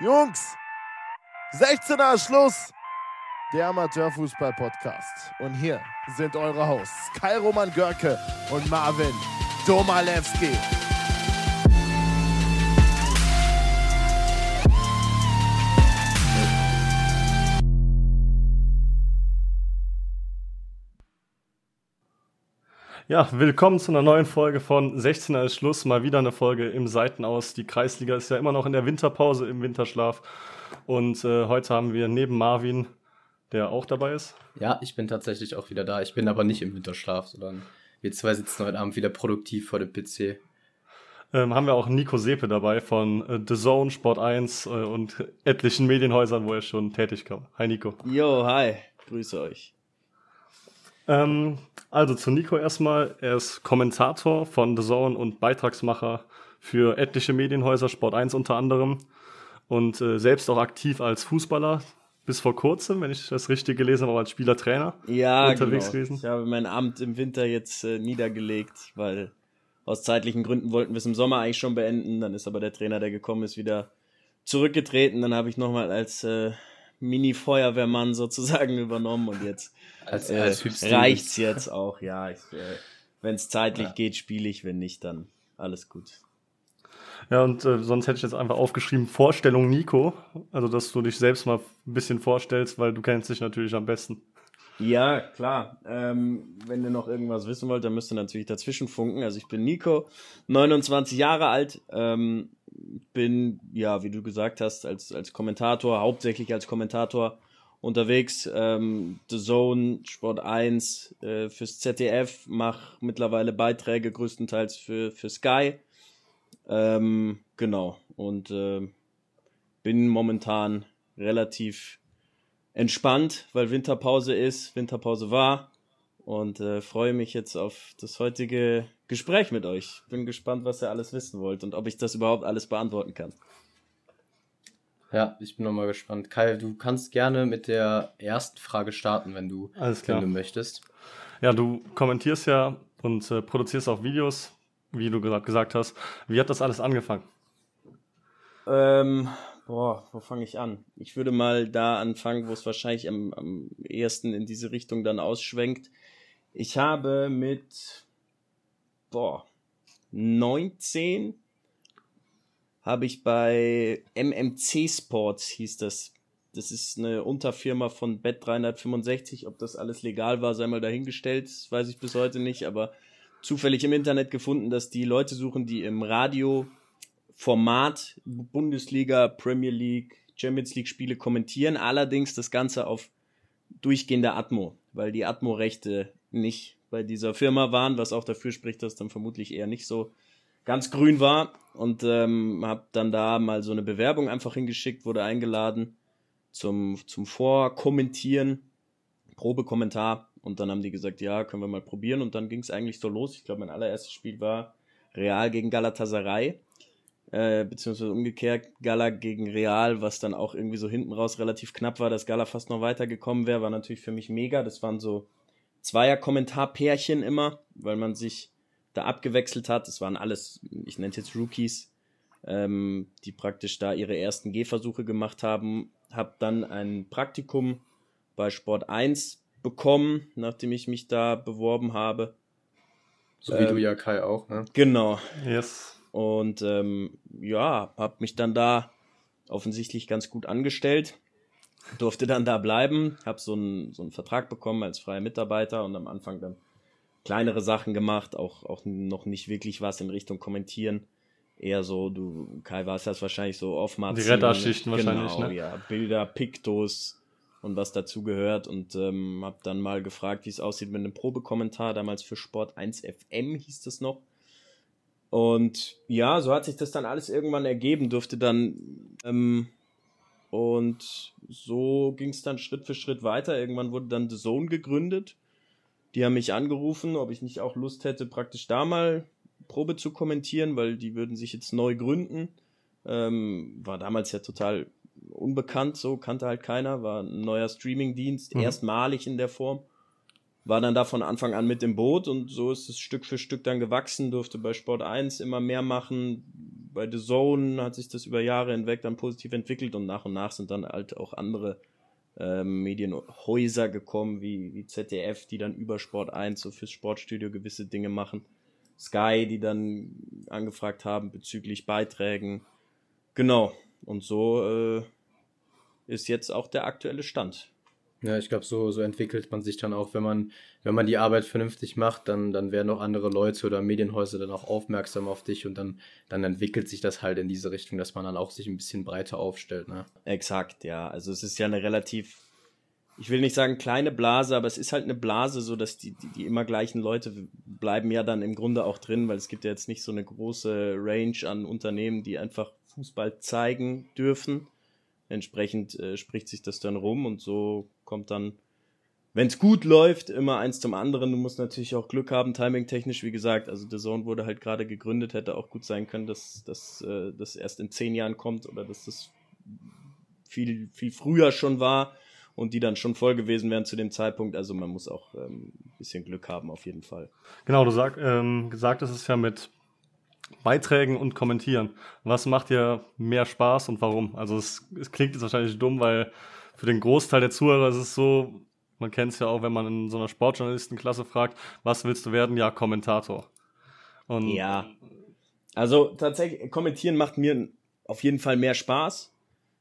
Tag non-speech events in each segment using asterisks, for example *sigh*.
Jungs, 16er Schluss, der Amateurfußball-Podcast. Und hier sind eure Hosts Kai Roman Görke und Marvin Domalewski. Ja, willkommen zu einer neuen Folge von 16er ist Schluss. Mal wieder eine Folge im Seitenaus. Die Kreisliga ist ja immer noch in der Winterpause, im Winterschlaf. Und äh, heute haben wir neben Marvin, der auch dabei ist. Ja, ich bin tatsächlich auch wieder da. Ich bin aber nicht im Winterschlaf, sondern wir zwei sitzen heute Abend wieder produktiv vor dem PC. Ähm, haben wir auch Nico Sepe dabei von äh, The Zone, Sport 1 äh, und etlichen Medienhäusern, wo er schon tätig kam. Hi Nico. Jo, hi. Grüße euch. Ähm, also zu Nico erstmal. Er ist Kommentator von The Zone und Beitragsmacher für etliche Medienhäuser, Sport 1 unter anderem. Und äh, selbst auch aktiv als Fußballer. Bis vor kurzem, wenn ich das richtig gelesen habe, als Spielertrainer ja, unterwegs genau. gewesen. Ich habe mein Amt im Winter jetzt äh, niedergelegt, weil aus zeitlichen Gründen wollten wir es im Sommer eigentlich schon beenden. Dann ist aber der Trainer, der gekommen ist, wieder zurückgetreten. Dann habe ich nochmal als äh, Mini-Feuerwehrmann sozusagen *laughs* übernommen und jetzt als, äh, als reicht's jetzt auch, ja. Äh, wenn es zeitlich ja. geht, spiele ich, wenn nicht, dann alles gut. Ja, und äh, sonst hätte ich jetzt einfach aufgeschrieben, Vorstellung Nico. Also, dass du dich selbst mal ein bisschen vorstellst, weil du kennst dich natürlich am besten. Ja, klar. Ähm, wenn ihr noch irgendwas wissen wollt, dann müsst ihr natürlich dazwischen funken. Also ich bin Nico, 29 Jahre alt, ähm, bin, ja, wie du gesagt hast, als, als Kommentator, hauptsächlich als Kommentator unterwegs. Ähm, The Zone, Sport 1, äh, fürs ZDF, mache mittlerweile Beiträge größtenteils für, für Sky. Ähm, genau. Und äh, bin momentan relativ entspannt, weil Winterpause ist, Winterpause war. Und äh, freue mich jetzt auf das heutige Gespräch mit euch. Bin gespannt, was ihr alles wissen wollt und ob ich das überhaupt alles beantworten kann. Ja, ich bin nochmal gespannt. Kai, du kannst gerne mit der ersten Frage starten, wenn du, wenn du möchtest. Ja, du kommentierst ja und äh, produzierst auch Videos, wie du gerade gesagt hast. Wie hat das alles angefangen? Ähm, boah, wo fange ich an? Ich würde mal da anfangen, wo es wahrscheinlich am, am ehesten in diese Richtung dann ausschwenkt. Ich habe mit, boah, 19 habe ich bei MMC Sports, hieß das. Das ist eine Unterfirma von Bet 365. Ob das alles legal war, sei mal dahingestellt. Das weiß ich bis heute nicht, aber zufällig im Internet gefunden, dass die Leute suchen, die im Radio-Format Bundesliga, Premier League, Champions League Spiele kommentieren. Allerdings das Ganze auf durchgehender Atmo, weil die Atmo-Rechte nicht bei dieser Firma waren, was auch dafür spricht, dass dann vermutlich eher nicht so ganz grün war und ähm, habe dann da mal so eine Bewerbung einfach hingeschickt, wurde eingeladen zum, zum Vorkommentieren, Probekommentar und dann haben die gesagt, ja, können wir mal probieren und dann ging es eigentlich so los. Ich glaube, mein allererstes Spiel war Real gegen Galatasaray, äh, beziehungsweise umgekehrt Gala gegen Real, was dann auch irgendwie so hinten raus relativ knapp war, dass Gala fast noch weitergekommen wäre, war natürlich für mich mega. Das waren so Zweier-Kommentarpärchen immer, weil man sich da abgewechselt hat. Es waren alles, ich nenne es jetzt Rookies, ähm, die praktisch da ihre ersten Gehversuche gemacht haben. Hab dann ein Praktikum bei Sport 1 bekommen, nachdem ich mich da beworben habe. So wie ähm, du ja Kai auch, ne? Genau. Yes. Und ähm, ja, hab mich dann da offensichtlich ganz gut angestellt. Durfte dann da bleiben, hab so einen, so einen Vertrag bekommen als freier Mitarbeiter und am Anfang dann kleinere Sachen gemacht, auch, auch noch nicht wirklich was in Richtung Kommentieren. Eher so, du, Kai war es das wahrscheinlich so off Die Retterschichten genau, wahrscheinlich, ne? ja. Bilder, Piktos und was dazu gehört und ähm, hab dann mal gefragt, wie es aussieht mit einem Probekommentar, damals für Sport 1 FM hieß das noch. Und ja, so hat sich das dann alles irgendwann ergeben, durfte dann ähm, und so ging es dann Schritt für Schritt weiter. Irgendwann wurde dann The Zone gegründet die haben mich angerufen, ob ich nicht auch Lust hätte, praktisch da mal Probe zu kommentieren, weil die würden sich jetzt neu gründen. Ähm, war damals ja total unbekannt, so kannte halt keiner, war ein neuer Streamingdienst, mhm. erstmalig in der Form. War dann da von Anfang an mit im Boot und so ist es Stück für Stück dann gewachsen, durfte bei Sport 1 immer mehr machen, bei The Zone hat sich das über Jahre hinweg dann positiv entwickelt und nach und nach sind dann halt auch andere ähm, Medienhäuser gekommen, wie, wie ZDF, die dann über Sport 1 so fürs Sportstudio gewisse Dinge machen. Sky, die dann angefragt haben bezüglich Beiträgen. Genau. Und so äh, ist jetzt auch der aktuelle Stand. Ja, ich glaube, so, so entwickelt man sich dann auch, wenn man, wenn man die Arbeit vernünftig macht, dann, dann werden auch andere Leute oder Medienhäuser dann auch aufmerksam auf dich und dann, dann entwickelt sich das halt in diese Richtung, dass man dann auch sich ein bisschen breiter aufstellt. Ne? Exakt, ja. Also es ist ja eine relativ, ich will nicht sagen kleine Blase, aber es ist halt eine Blase, so dass die, die, die immer gleichen Leute bleiben ja dann im Grunde auch drin, weil es gibt ja jetzt nicht so eine große Range an Unternehmen, die einfach Fußball zeigen dürfen. Entsprechend äh, spricht sich das dann rum und so kommt dann, wenn es gut läuft, immer eins zum anderen. Du musst natürlich auch Glück haben, timing-technisch, wie gesagt. Also der Zone wurde halt gerade gegründet, hätte auch gut sein können, dass das äh, erst in zehn Jahren kommt oder dass das viel, viel früher schon war und die dann schon voll gewesen wären zu dem Zeitpunkt. Also man muss auch ähm, ein bisschen Glück haben, auf jeden Fall. Genau, du sag, ähm, gesagt hast es ja mit Beiträgen und Kommentieren. Was macht dir mehr Spaß und warum? Also es, es klingt jetzt wahrscheinlich dumm, weil für den Großteil der Zuhörer ist es so, man kennt es ja auch, wenn man in so einer Sportjournalistenklasse fragt, was willst du werden? Ja, Kommentator. Und ja. Also tatsächlich, kommentieren macht mir auf jeden Fall mehr Spaß.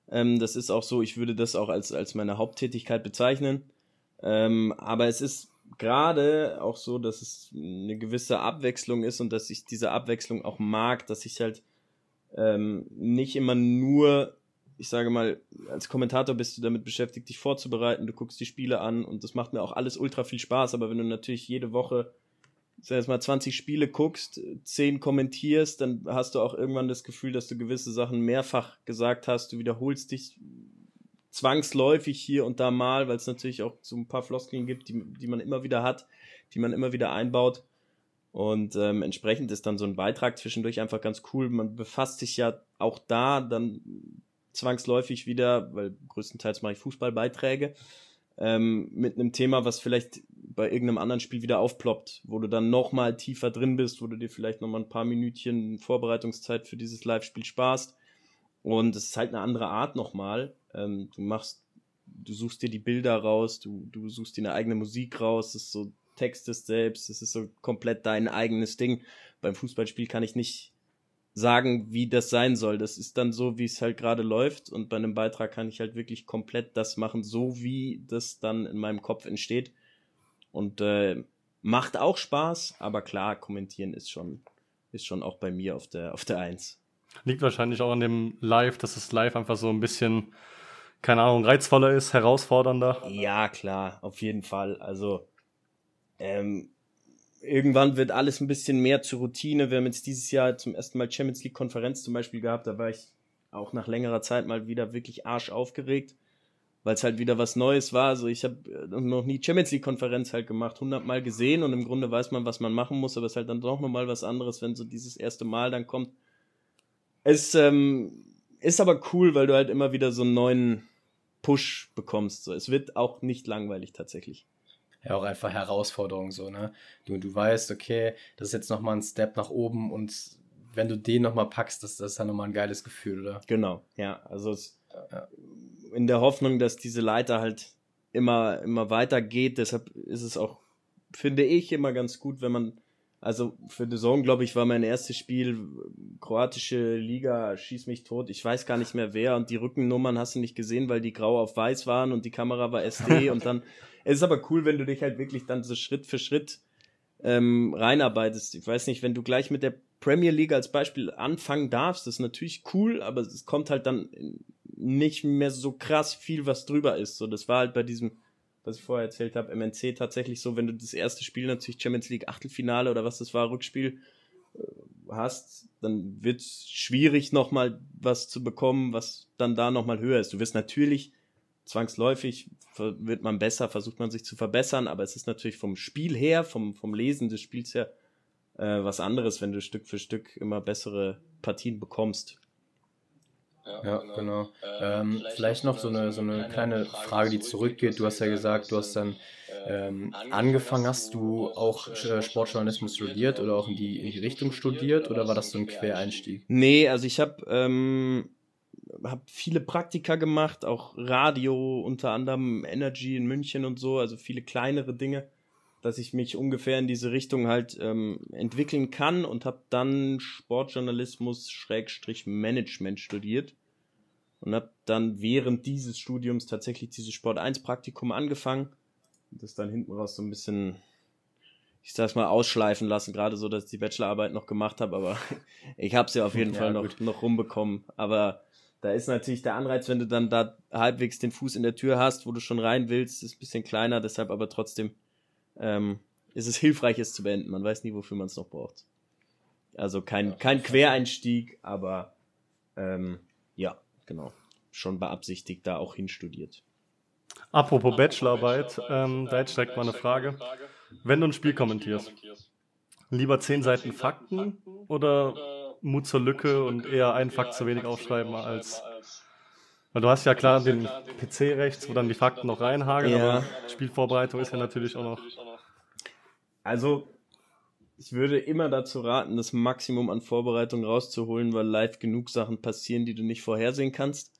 Ähm, das ist auch so, ich würde das auch als, als meine Haupttätigkeit bezeichnen. Ähm, aber es ist gerade auch so, dass es eine gewisse Abwechslung ist und dass ich diese Abwechslung auch mag, dass ich halt ähm, nicht immer nur, ich sage mal, als Kommentator bist du damit beschäftigt, dich vorzubereiten, du guckst die Spiele an und das macht mir auch alles ultra viel Spaß, aber wenn du natürlich jede Woche sag jetzt mal 20 Spiele guckst, 10 kommentierst, dann hast du auch irgendwann das Gefühl, dass du gewisse Sachen mehrfach gesagt hast, du wiederholst dich zwangsläufig hier und da mal, weil es natürlich auch so ein paar Floskeln gibt, die, die man immer wieder hat, die man immer wieder einbaut. Und ähm, entsprechend ist dann so ein Beitrag zwischendurch einfach ganz cool. Man befasst sich ja auch da dann zwangsläufig wieder, weil größtenteils mache ich Fußballbeiträge, ähm, mit einem Thema, was vielleicht bei irgendeinem anderen Spiel wieder aufploppt, wo du dann nochmal tiefer drin bist, wo du dir vielleicht nochmal ein paar Minütchen Vorbereitungszeit für dieses Live-Spiel sparst. Und es ist halt eine andere Art nochmal. Ähm, du machst, du suchst dir die Bilder raus, du, du suchst dir eine eigene Musik raus, das ist so textest selbst, das ist so komplett dein eigenes Ding. Beim Fußballspiel kann ich nicht sagen, wie das sein soll. Das ist dann so, wie es halt gerade läuft. Und bei einem Beitrag kann ich halt wirklich komplett das machen, so wie das dann in meinem Kopf entsteht. Und äh, macht auch Spaß, aber klar, kommentieren ist schon, ist schon auch bei mir auf der, auf der Eins. Liegt wahrscheinlich auch an dem Live, dass es live einfach so ein bisschen keine Ahnung, reizvoller ist, herausfordernder? Ja, klar, auf jeden Fall. Also, ähm, irgendwann wird alles ein bisschen mehr zur Routine. Wir haben jetzt dieses Jahr zum ersten Mal Champions League Konferenz zum Beispiel gehabt. Da war ich auch nach längerer Zeit mal wieder wirklich arsch aufgeregt, weil es halt wieder was Neues war. Also ich habe äh, noch nie Champions League Konferenz halt gemacht, hundertmal gesehen und im Grunde weiß man, was man machen muss, aber es ist halt dann doch nochmal was anderes, wenn so dieses erste Mal dann kommt. Es ähm, ist aber cool, weil du halt immer wieder so einen neuen Push bekommst. So. Es wird auch nicht langweilig tatsächlich. Ja, auch einfach Herausforderung so, ne? Du, du weißt, okay, das ist jetzt nochmal ein Step nach oben und wenn du den nochmal packst, das, das ist dann nochmal ein geiles Gefühl, oder? Genau, ja. Also es, ja. in der Hoffnung, dass diese Leiter halt immer, immer weiter geht, deshalb ist es auch, finde ich, immer ganz gut, wenn man also für The Zone, glaube ich, war mein erstes Spiel kroatische Liga, schieß mich tot. Ich weiß gar nicht mehr wer und die Rückennummern hast du nicht gesehen, weil die grau auf weiß waren und die Kamera war SD *laughs* und dann. Es ist aber cool, wenn du dich halt wirklich dann so Schritt für Schritt ähm, reinarbeitest. Ich weiß nicht, wenn du gleich mit der Premier League als Beispiel anfangen darfst, das ist natürlich cool, aber es kommt halt dann nicht mehr so krass viel, was drüber ist. So, das war halt bei diesem was ich vorher erzählt habe, MNC tatsächlich so, wenn du das erste Spiel natürlich Champions League Achtelfinale oder was das war, Rückspiel äh, hast, dann wird es schwierig nochmal was zu bekommen, was dann da nochmal höher ist. Du wirst natürlich zwangsläufig wird man besser, versucht man sich zu verbessern, aber es ist natürlich vom Spiel her, vom, vom Lesen des Spiels her, äh, was anderes, wenn du Stück für Stück immer bessere Partien bekommst. Ja, genau. genau. Ähm, vielleicht noch so eine, so eine kleine Frage, die zurückgeht. Du hast ja gesagt, du hast dann Ähm, angefangen hast du auch äh, Sportjournalismus studiert oder auch in die, in die Richtung studiert oder war das so ein Quereinstieg? Nee, also ich habe ähm, hab viele Praktika gemacht, auch Radio, unter anderem Energy in München und so, also viele kleinere Dinge, dass ich mich ungefähr in diese Richtung halt ähm, entwickeln kann und habe dann Sportjournalismus Schrägstrich Management studiert und habe dann während dieses Studiums tatsächlich dieses Sport 1 Praktikum angefangen und das dann hinten raus so ein bisschen ich sag's mal ausschleifen lassen, gerade so, dass ich die Bachelorarbeit noch gemacht habe, aber *laughs* ich habe sie ja auf jeden ja, Fall noch, noch rumbekommen. Aber da ist natürlich der Anreiz, wenn du dann da halbwegs den Fuß in der Tür hast, wo du schon rein willst, ist ein bisschen kleiner, deshalb aber trotzdem ähm, ist es hilfreich, es zu beenden. Man weiß nie, wofür man es noch braucht. Also kein, kein Quereinstieg, aber ähm, ja, genau. Schon beabsichtigt, da auch hinstudiert. Apropos Bachelorarbeit, ähm, da jetzt direkt mal eine Frage. Wenn du ein Spiel kommentierst, lieber zehn Seiten Fakten oder Mut zur Lücke und eher einen Fakt zu wenig aufschreiben als. Weil du hast ja klar den PC rechts, wo dann die Fakten noch reinhageln, ja. aber Spielvorbereitung ist ja natürlich auch noch. Also, ich würde immer dazu raten, das Maximum an Vorbereitung rauszuholen, weil live genug Sachen passieren, die du nicht vorhersehen kannst.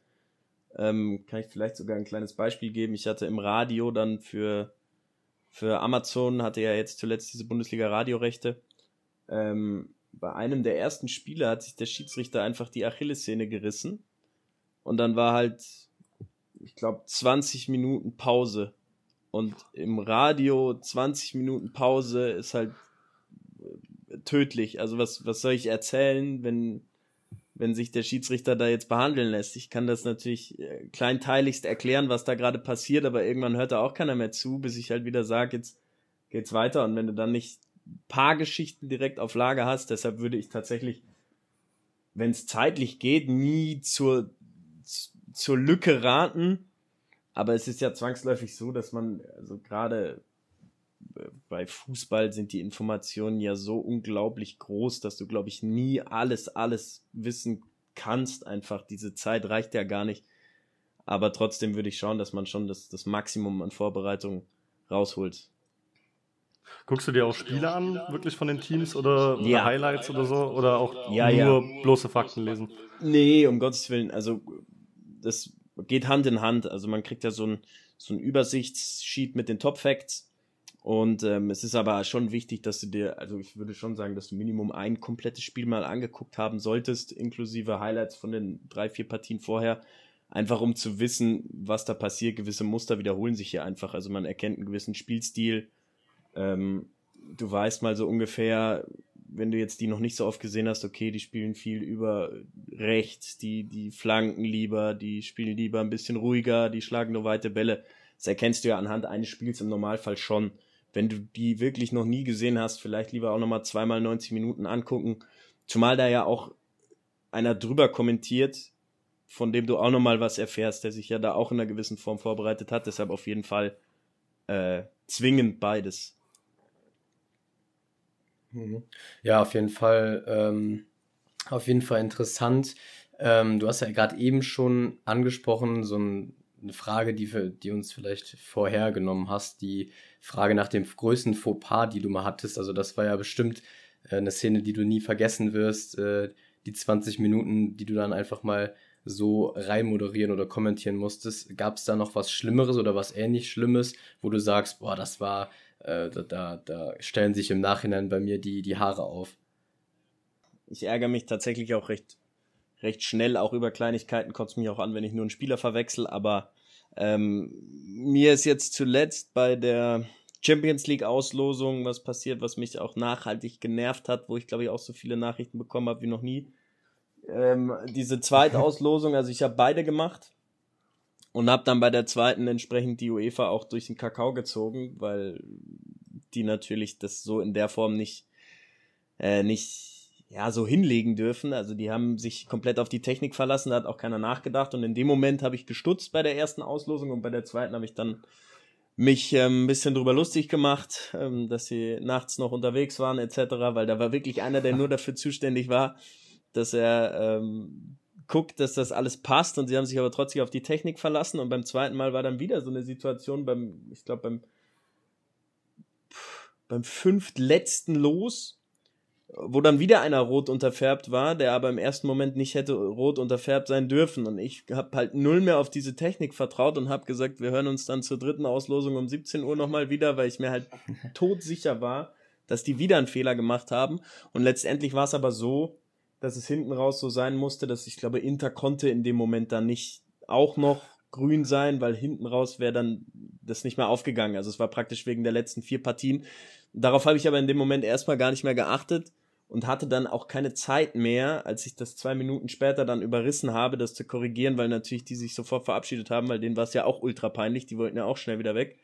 Ähm, kann ich vielleicht sogar ein kleines Beispiel geben. Ich hatte im Radio dann für, für Amazon, hatte ja jetzt zuletzt diese Bundesliga-Radiorechte. Ähm, bei einem der ersten Spiele hat sich der Schiedsrichter einfach die Achillessehne gerissen. Und dann war halt, ich glaube, 20 Minuten Pause. Und im Radio 20 Minuten Pause ist halt äh, tödlich. Also was, was soll ich erzählen, wenn, wenn sich der Schiedsrichter da jetzt behandeln lässt. Ich kann das natürlich äh, kleinteiligst erklären, was da gerade passiert, aber irgendwann hört da auch keiner mehr zu, bis ich halt wieder sage, jetzt geht's weiter. Und wenn du dann nicht paar Geschichten direkt auf Lager hast, deshalb würde ich tatsächlich, wenn es zeitlich geht, nie zur, zur Lücke raten. Aber es ist ja zwangsläufig so, dass man, also gerade bei Fußball sind die Informationen ja so unglaublich groß, dass du, glaube ich, nie alles, alles wissen kannst. Einfach diese Zeit reicht ja gar nicht. Aber trotzdem würde ich schauen, dass man schon das, das Maximum an Vorbereitung rausholt. Guckst du dir auch Spiele an, wirklich von den Teams oder ja. Highlights oder so? Oder auch ja, nur ja. bloße Fakten lesen? Nee, um Gottes Willen. Also, das geht Hand in Hand. Also, man kriegt ja so ein, so ein Übersichtssheet mit den Top Facts und ähm, es ist aber schon wichtig, dass du dir, also ich würde schon sagen, dass du Minimum ein komplettes Spiel mal angeguckt haben solltest, inklusive Highlights von den drei, vier Partien vorher. Einfach um zu wissen, was da passiert. Gewisse Muster wiederholen sich hier einfach. Also man erkennt einen gewissen Spielstil. Ähm, du weißt mal so ungefähr, wenn du jetzt die noch nicht so oft gesehen hast, okay, die spielen viel über rechts, die, die flanken lieber, die spielen lieber ein bisschen ruhiger, die schlagen nur weite Bälle. Das erkennst du ja anhand eines Spiels im Normalfall schon wenn du die wirklich noch nie gesehen hast, vielleicht lieber auch nochmal zweimal 90 Minuten angucken. Zumal da ja auch einer drüber kommentiert, von dem du auch nochmal was erfährst, der sich ja da auch in einer gewissen Form vorbereitet hat. Deshalb auf jeden Fall äh, zwingend beides. Mhm. Ja, auf jeden Fall, ähm, auf jeden Fall interessant. Ähm, du hast ja gerade eben schon angesprochen, so ein eine Frage, die, für, die uns vielleicht vorhergenommen hast, die Frage nach dem größten Fauxpas, die du mal hattest. Also das war ja bestimmt äh, eine Szene, die du nie vergessen wirst. Äh, die 20 Minuten, die du dann einfach mal so reinmoderieren oder kommentieren musstest. Gab es da noch was Schlimmeres oder was ähnlich Schlimmes, wo du sagst, boah, das war, äh, da, da, da stellen sich im Nachhinein bei mir die, die Haare auf? Ich ärgere mich tatsächlich auch recht recht schnell auch über Kleinigkeiten, kotzt mich auch an, wenn ich nur einen Spieler verwechsel, aber ähm, mir ist jetzt zuletzt bei der Champions League Auslosung was passiert, was mich auch nachhaltig genervt hat, wo ich glaube ich auch so viele Nachrichten bekommen habe wie noch nie. Ähm, diese Zweitauslosung, also ich habe beide gemacht und habe dann bei der zweiten entsprechend die UEFA auch durch den Kakao gezogen, weil die natürlich das so in der Form nicht äh, nicht ja, so hinlegen dürfen. Also die haben sich komplett auf die Technik verlassen, da hat auch keiner nachgedacht. Und in dem Moment habe ich gestutzt bei der ersten Auslosung und bei der zweiten habe ich dann mich ähm, ein bisschen drüber lustig gemacht, ähm, dass sie nachts noch unterwegs waren etc., weil da war wirklich einer, der nur dafür zuständig war, dass er ähm, guckt, dass das alles passt und sie haben sich aber trotzdem auf die Technik verlassen und beim zweiten Mal war dann wieder so eine Situation beim, ich glaube beim beim fünftletzten Los, wo dann wieder einer rot unterfärbt war, der aber im ersten Moment nicht hätte rot unterfärbt sein dürfen. Und ich habe halt null mehr auf diese Technik vertraut und habe gesagt, wir hören uns dann zur dritten Auslosung um 17 Uhr nochmal wieder, weil ich mir halt *laughs* todsicher war, dass die wieder einen Fehler gemacht haben. Und letztendlich war es aber so, dass es hinten raus so sein musste, dass ich glaube, Inter konnte in dem Moment dann nicht auch noch grün sein, weil hinten raus wäre dann das nicht mehr aufgegangen. Also es war praktisch wegen der letzten vier Partien. Darauf habe ich aber in dem Moment erstmal gar nicht mehr geachtet und hatte dann auch keine Zeit mehr, als ich das zwei Minuten später dann überrissen habe, das zu korrigieren, weil natürlich die sich sofort verabschiedet haben, weil denen war es ja auch ultra peinlich, die wollten ja auch schnell wieder weg.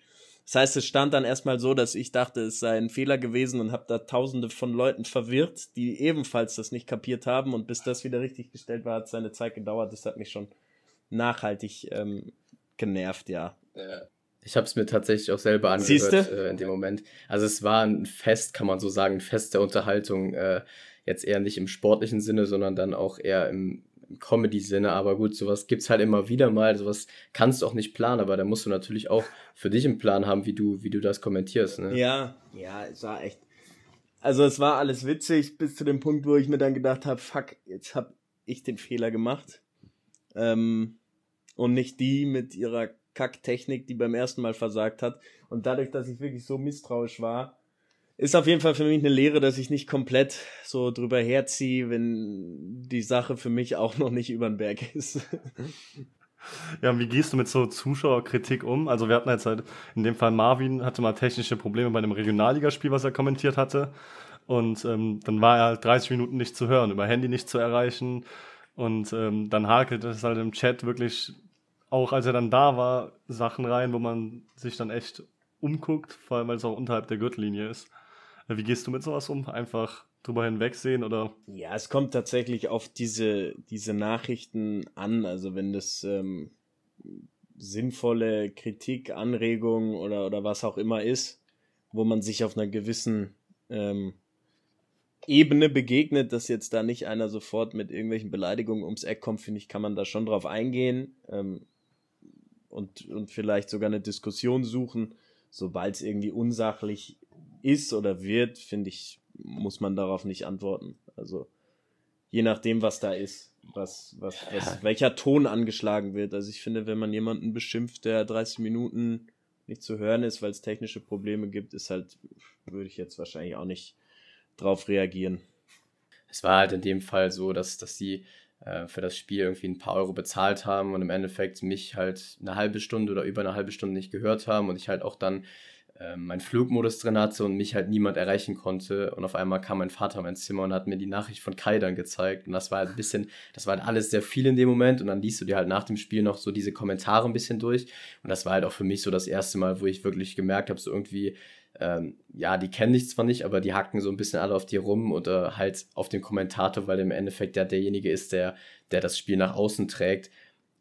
Das heißt, es stand dann erstmal so, dass ich dachte, es sei ein Fehler gewesen und habe da tausende von Leuten verwirrt, die ebenfalls das nicht kapiert haben und bis das wieder richtig gestellt war, hat seine Zeit gedauert. Das hat mich schon nachhaltig ähm, genervt, ja. Ich habe es mir tatsächlich auch selber angehört äh, in dem Moment. Also es war ein Fest, kann man so sagen, ein Fest der Unterhaltung. Äh, jetzt eher nicht im sportlichen Sinne, sondern dann auch eher im, Comedy-Sinne, aber gut, sowas gibt es halt immer wieder mal, sowas kannst du auch nicht planen, aber da musst du natürlich auch für dich einen Plan haben, wie du, wie du das kommentierst. Ne? Ja, ja, es war echt. Also es war alles witzig, bis zu dem Punkt, wo ich mir dann gedacht habe, fuck, jetzt habe ich den Fehler gemacht. Ähm, und nicht die mit ihrer Kacktechnik, die beim ersten Mal versagt hat. Und dadurch, dass ich wirklich so misstrauisch war, ist auf jeden Fall für mich eine Lehre, dass ich nicht komplett so drüber herziehe, wenn die Sache für mich auch noch nicht über den Berg ist. Ja, wie gehst du mit so Zuschauerkritik um? Also wir hatten jetzt halt, in dem Fall Marvin hatte mal technische Probleme bei einem Regionalligaspiel, was er kommentiert hatte. Und ähm, dann war er halt 30 Minuten nicht zu hören, über Handy nicht zu erreichen. Und ähm, dann hakelt es halt im Chat wirklich, auch als er dann da war, Sachen rein, wo man sich dann echt umguckt, vor allem weil es auch unterhalb der Gürtellinie ist. Wie gehst du mit sowas um? Einfach drüber hinwegsehen oder? Ja, es kommt tatsächlich auf diese, diese Nachrichten an. Also wenn das ähm, sinnvolle Kritik, Anregung oder, oder was auch immer ist, wo man sich auf einer gewissen ähm, Ebene begegnet, dass jetzt da nicht einer sofort mit irgendwelchen Beleidigungen ums Eck kommt, finde ich, kann man da schon drauf eingehen ähm, und, und vielleicht sogar eine Diskussion suchen. Sobald es irgendwie unsachlich ist oder wird, finde ich, muss man darauf nicht antworten. Also je nachdem, was da ist, was, was, was, welcher Ton angeschlagen wird. Also ich finde, wenn man jemanden beschimpft, der 30 Minuten nicht zu hören ist, weil es technische Probleme gibt, ist halt, würde ich jetzt wahrscheinlich auch nicht drauf reagieren. Es war halt in dem Fall so, dass, dass sie äh, für das Spiel irgendwie ein paar Euro bezahlt haben und im Endeffekt mich halt eine halbe Stunde oder über eine halbe Stunde nicht gehört haben und ich halt auch dann äh, meinen Flugmodus drin hatte und mich halt niemand erreichen konnte. Und auf einmal kam mein Vater in mein Zimmer und hat mir die Nachricht von Kai dann gezeigt. Und das war halt ein bisschen, das war halt alles sehr viel in dem Moment. Und dann liest du dir halt nach dem Spiel noch so diese Kommentare ein bisschen durch. Und das war halt auch für mich so das erste Mal, wo ich wirklich gemerkt habe, so irgendwie, ähm, ja, die kennen dich zwar nicht, aber die hacken so ein bisschen alle auf dir rum oder halt auf den Kommentator, weil im Endeffekt der derjenige ist, der, der das Spiel nach außen trägt.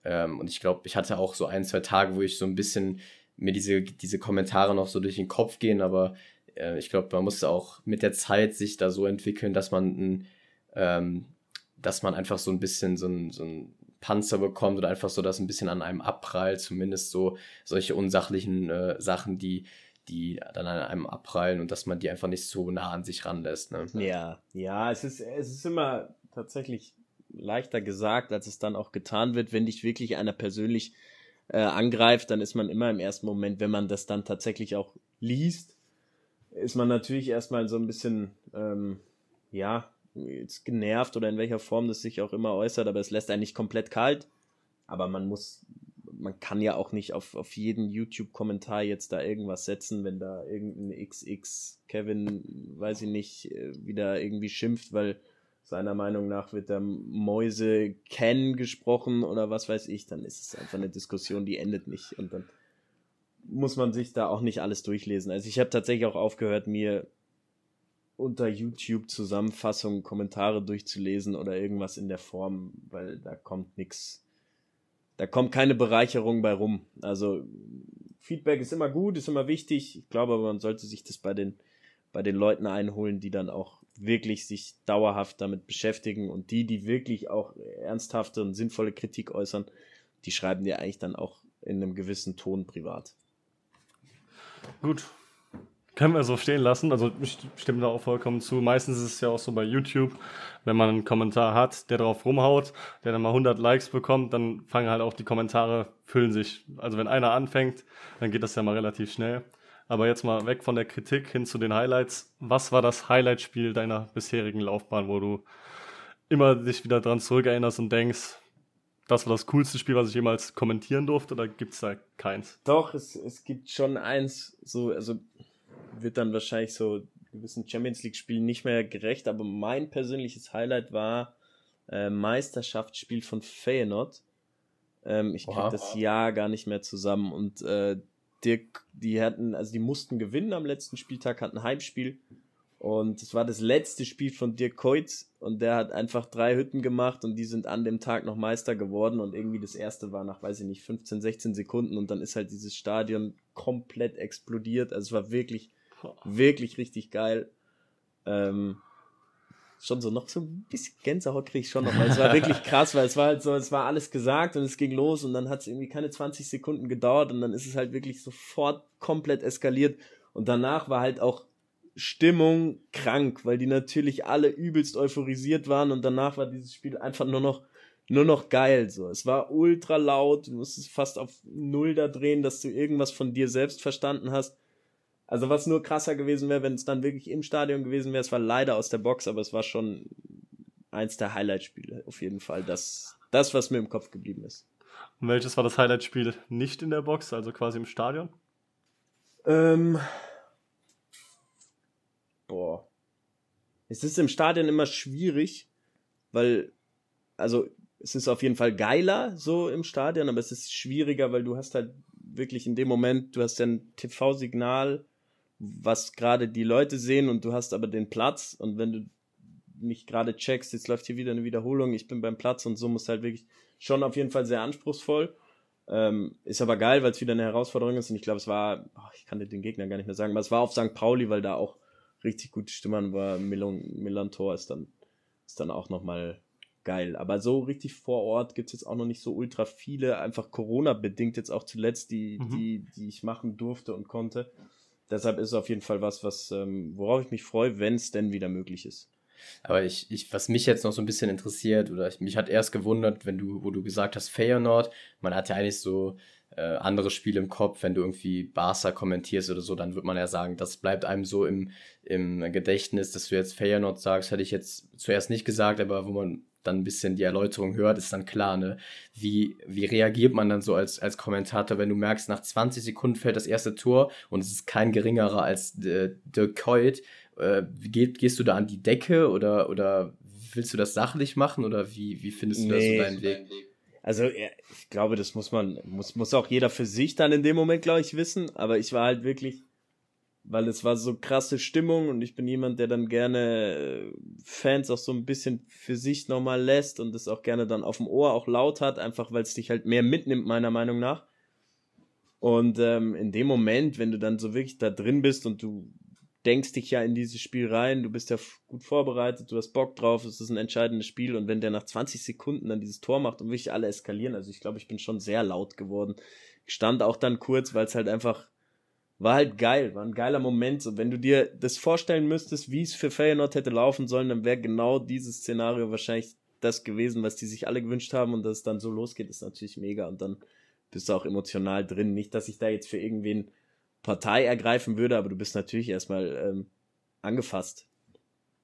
Ähm, und ich glaube, ich hatte auch so ein, zwei Tage, wo ich so ein bisschen mir diese, diese Kommentare noch so durch den Kopf gehen, aber äh, ich glaube, man muss auch mit der Zeit sich da so entwickeln, dass man ein, ähm, dass man einfach so ein bisschen so ein, so ein Panzer bekommt oder einfach so, dass ein bisschen an einem abprallt, zumindest so solche unsachlichen äh, Sachen, die, die dann an einem abprallen und dass man die einfach nicht so nah an sich ranlässt. Ne? Ja, ja, es ist, es ist immer tatsächlich leichter gesagt, als es dann auch getan wird, wenn dich wirklich einer persönlich äh, angreift, dann ist man immer im ersten Moment, wenn man das dann tatsächlich auch liest, ist man natürlich erstmal so ein bisschen, ähm, ja, jetzt genervt oder in welcher Form das sich auch immer äußert, aber es lässt einen nicht komplett kalt. Aber man muss, man kann ja auch nicht auf, auf jeden YouTube-Kommentar jetzt da irgendwas setzen, wenn da irgendein XX Kevin, weiß ich nicht, äh, wieder irgendwie schimpft, weil seiner Meinung nach wird da Mäuse Ken gesprochen oder was weiß ich, dann ist es einfach eine Diskussion, die endet nicht und dann muss man sich da auch nicht alles durchlesen. Also ich habe tatsächlich auch aufgehört, mir unter YouTube Zusammenfassungen, Kommentare durchzulesen oder irgendwas in der Form, weil da kommt nichts, da kommt keine Bereicherung bei rum. Also Feedback ist immer gut, ist immer wichtig. Ich glaube aber, man sollte sich das bei den, bei den Leuten einholen, die dann auch wirklich sich dauerhaft damit beschäftigen und die, die wirklich auch ernsthafte und sinnvolle Kritik äußern, die schreiben dir eigentlich dann auch in einem gewissen Ton privat. Gut. Können wir so stehen lassen. Also ich stimme da auch vollkommen zu. Meistens ist es ja auch so bei YouTube, wenn man einen Kommentar hat, der drauf rumhaut, der dann mal 100 Likes bekommt, dann fangen halt auch die Kommentare, füllen sich. Also wenn einer anfängt, dann geht das ja mal relativ schnell. Aber jetzt mal weg von der Kritik hin zu den Highlights. Was war das Highlight-Spiel deiner bisherigen Laufbahn, wo du immer dich wieder dran zurückerinnerst und denkst, das war das coolste Spiel, was ich jemals kommentieren durfte, oder gibt es da keins? Doch, es, es gibt schon eins, so, also wird dann wahrscheinlich so gewissen Champions League-Spielen nicht mehr gerecht, aber mein persönliches Highlight war äh, Meisterschaftsspiel von Feyenoord. Ähm, ich kriege das Jahr gar nicht mehr zusammen und äh, Dirk, die hatten, also die mussten gewinnen am letzten Spieltag, hatten ein Heimspiel und es war das letzte Spiel von Dirk Keutz und der hat einfach drei Hütten gemacht und die sind an dem Tag noch Meister geworden und irgendwie das erste war nach, weiß ich nicht, 15, 16 Sekunden und dann ist halt dieses Stadion komplett explodiert. Also es war wirklich, wirklich richtig geil. Ähm, schon so noch so ein bisschen Gänsehaut kriege ich schon noch, weil es war wirklich *laughs* krass, weil es war halt so, es war alles gesagt und es ging los und dann hat es irgendwie keine 20 Sekunden gedauert und dann ist es halt wirklich sofort komplett eskaliert und danach war halt auch Stimmung krank, weil die natürlich alle übelst euphorisiert waren und danach war dieses Spiel einfach nur noch nur noch geil so. Es war ultra laut, du musstest fast auf null da drehen, dass du irgendwas von dir selbst verstanden hast. Also was nur krasser gewesen wäre, wenn es dann wirklich im Stadion gewesen wäre, es war leider aus der Box, aber es war schon eins der Highlight-Spiele auf jeden Fall. Das, das, was mir im Kopf geblieben ist. Und welches war das Highlight-Spiel nicht in der Box, also quasi im Stadion? Ähm, boah. Es ist im Stadion immer schwierig, weil, also, es ist auf jeden Fall geiler so im Stadion, aber es ist schwieriger, weil du hast halt wirklich in dem Moment, du hast ja ein TV-Signal, was gerade die Leute sehen und du hast aber den Platz und wenn du nicht gerade checkst, jetzt läuft hier wieder eine Wiederholung, ich bin beim Platz und so muss halt wirklich schon auf jeden Fall sehr anspruchsvoll. Ähm, ist aber geil, weil es wieder eine Herausforderung ist und ich glaube, es war, oh, ich kann dir den Gegner gar nicht mehr sagen, aber es war auf St. Pauli, weil da auch richtig gute Stimmern war. Milan, Milan Tor ist dann, ist dann auch nochmal geil. Aber so richtig vor Ort gibt es jetzt auch noch nicht so ultra viele, einfach Corona-bedingt jetzt auch zuletzt, die, mhm. die, die ich machen durfte und konnte. Deshalb ist es auf jeden Fall was, was ähm, worauf ich mich freue, wenn es denn wieder möglich ist. Aber ich, ich, was mich jetzt noch so ein bisschen interessiert, oder ich, mich hat erst gewundert, wenn du, wo du gesagt hast, Feyenoord, man hat ja eigentlich so äh, andere Spiele im Kopf, wenn du irgendwie Barca kommentierst oder so, dann wird man ja sagen, das bleibt einem so im, im Gedächtnis, dass du jetzt Feyenoord sagst, hätte ich jetzt zuerst nicht gesagt, aber wo man dann ein bisschen die Erläuterung hört, ist dann klar, ne? Wie, wie reagiert man dann so als, als Kommentator, wenn du merkst, nach 20 Sekunden fällt das erste Tor und es ist kein geringerer als äh, Dirk Coit. Äh, geht, gehst du da an die Decke oder, oder willst du das sachlich machen oder wie, wie findest du nee. da so deinen Weg? Also ich glaube, das muss man, muss, muss auch jeder für sich dann in dem Moment, glaube ich, wissen. Aber ich war halt wirklich, weil es war so krasse Stimmung und ich bin jemand, der dann gerne äh, Fans auch so ein bisschen für sich nochmal lässt und es auch gerne dann auf dem Ohr auch laut hat, einfach weil es dich halt mehr mitnimmt, meiner Meinung nach. Und ähm, in dem Moment, wenn du dann so wirklich da drin bist und du denkst dich ja in dieses Spiel rein, du bist ja gut vorbereitet, du hast Bock drauf, es ist ein entscheidendes Spiel und wenn der nach 20 Sekunden dann dieses Tor macht und wirklich alle eskalieren, also ich glaube, ich bin schon sehr laut geworden. Ich stand auch dann kurz, weil es halt einfach war halt geil, war ein geiler Moment. Und wenn du dir das vorstellen müsstest, wie es für Feyenoord hätte laufen sollen, dann wäre genau dieses Szenario wahrscheinlich das gewesen, was die sich alle gewünscht haben und dass es dann so losgeht, ist natürlich mega und dann bist du auch emotional drin. Nicht, dass ich da jetzt für irgendwen Partei ergreifen würde, aber du bist natürlich erstmal ähm, angefasst.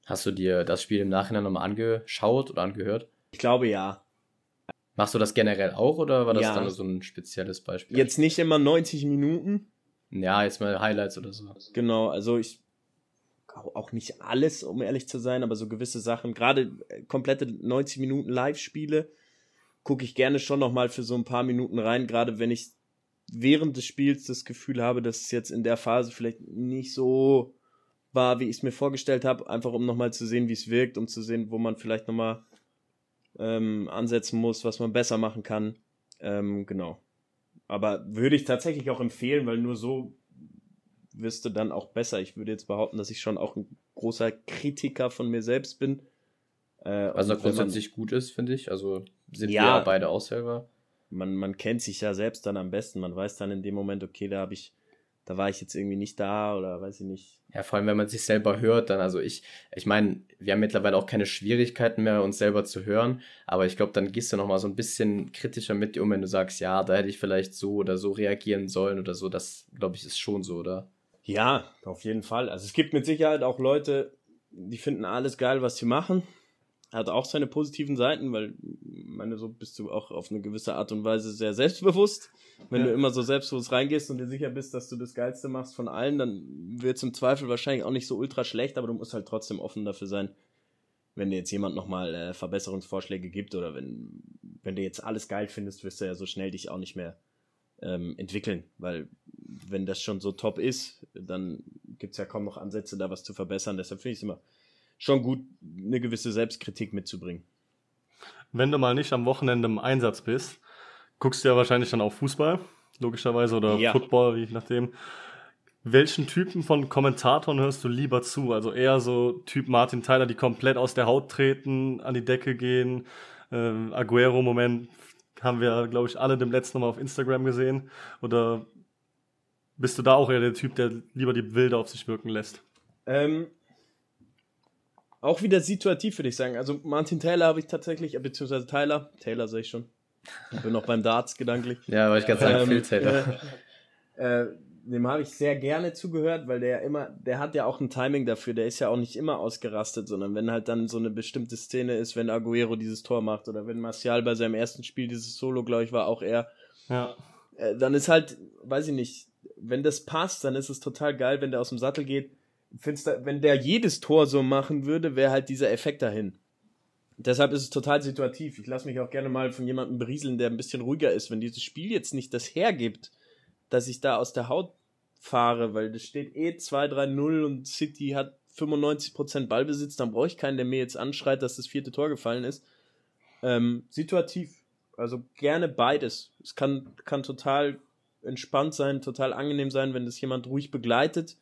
Hast du dir das Spiel im Nachhinein nochmal angeschaut oder angehört? Ich glaube ja. Machst du das generell auch oder war das ja. dann so ein spezielles Beispiel? Jetzt nicht immer 90 Minuten. Ja, jetzt mal Highlights oder so. Genau, also ich auch nicht alles, um ehrlich zu sein, aber so gewisse Sachen, gerade äh, komplette 90 Minuten Live-Spiele, gucke ich gerne schon nochmal für so ein paar Minuten rein, gerade wenn ich während des Spiels das Gefühl habe, dass es jetzt in der Phase vielleicht nicht so war, wie ich es mir vorgestellt habe, einfach um nochmal zu sehen, wie es wirkt, um zu sehen, wo man vielleicht nochmal ähm, ansetzen muss, was man besser machen kann. Ähm, genau. Aber würde ich tatsächlich auch empfehlen, weil nur so wirst du dann auch besser. Ich würde jetzt behaupten, dass ich schon auch ein großer Kritiker von mir selbst bin. Äh, Was auch grundsätzlich gut ist, finde ich. Also sind ja, wir ja beide auch selber man, man kennt sich ja selbst dann am besten. Man weiß dann in dem Moment, okay, da habe ich, da war ich jetzt irgendwie nicht da oder weiß ich nicht. Ja, vor allem, wenn man sich selber hört, dann, also ich, ich meine, wir haben mittlerweile auch keine Schwierigkeiten mehr, uns selber zu hören, aber ich glaube, dann gehst du nochmal so ein bisschen kritischer mit dir um, wenn du sagst, ja, da hätte ich vielleicht so oder so reagieren sollen oder so. Das, glaube ich, ist schon so, oder? Ja, auf jeden Fall. Also es gibt mit Sicherheit auch Leute, die finden alles geil, was sie machen. Hat auch seine positiven Seiten, weil, meine, so bist du auch auf eine gewisse Art und Weise sehr selbstbewusst. Wenn ja. du immer so selbstbewusst reingehst und dir sicher bist, dass du das Geilste machst von allen, dann wird es im Zweifel wahrscheinlich auch nicht so ultra schlecht, aber du musst halt trotzdem offen dafür sein, wenn dir jetzt jemand nochmal äh, Verbesserungsvorschläge gibt oder wenn, wenn du jetzt alles geil findest, wirst du ja so schnell dich auch nicht mehr ähm, entwickeln, weil wenn das schon so top ist, dann gibt es ja kaum noch Ansätze, da was zu verbessern. Deshalb finde ich es immer schon gut, eine gewisse Selbstkritik mitzubringen. Wenn du mal nicht am Wochenende im Einsatz bist, guckst du ja wahrscheinlich dann auch Fußball, logischerweise, oder ja. Football, je nachdem. Welchen Typen von Kommentatoren hörst du lieber zu? Also eher so Typ Martin Tyler, die komplett aus der Haut treten, an die Decke gehen. Äh, Aguero-Moment haben wir, glaube ich, alle dem letzten Mal auf Instagram gesehen. Oder bist du da auch eher der Typ, der lieber die Bilder auf sich wirken lässt? Ähm, auch wieder situativ, würde ich sagen. Also Martin Taylor habe ich tatsächlich, äh, beziehungsweise Tyler, Taylor sehe ich schon. Ich bin noch beim Darts gedanklich. Ja, aber ich gerade sagen, ähm, Phil Taylor. Äh, äh, dem habe ich sehr gerne zugehört, weil der immer, der hat ja auch ein Timing dafür, der ist ja auch nicht immer ausgerastet, sondern wenn halt dann so eine bestimmte Szene ist, wenn Aguero dieses Tor macht oder wenn Martial bei seinem ersten Spiel dieses Solo, glaube ich, war auch er. Ja. Äh, dann ist halt, weiß ich nicht, wenn das passt, dann ist es total geil, wenn der aus dem Sattel geht. Findest wenn der jedes Tor so machen würde, wäre halt dieser Effekt dahin. Deshalb ist es total situativ. Ich lasse mich auch gerne mal von jemandem berieseln, der ein bisschen ruhiger ist. Wenn dieses Spiel jetzt nicht das hergibt, dass ich da aus der Haut fahre, weil das steht eh 2-3-0 und City hat 95% Ballbesitz, dann brauche ich keinen, der mir jetzt anschreit, dass das vierte Tor gefallen ist. Ähm, situativ. Also gerne beides. Es kann, kann total entspannt sein, total angenehm sein, wenn das jemand ruhig begleitet,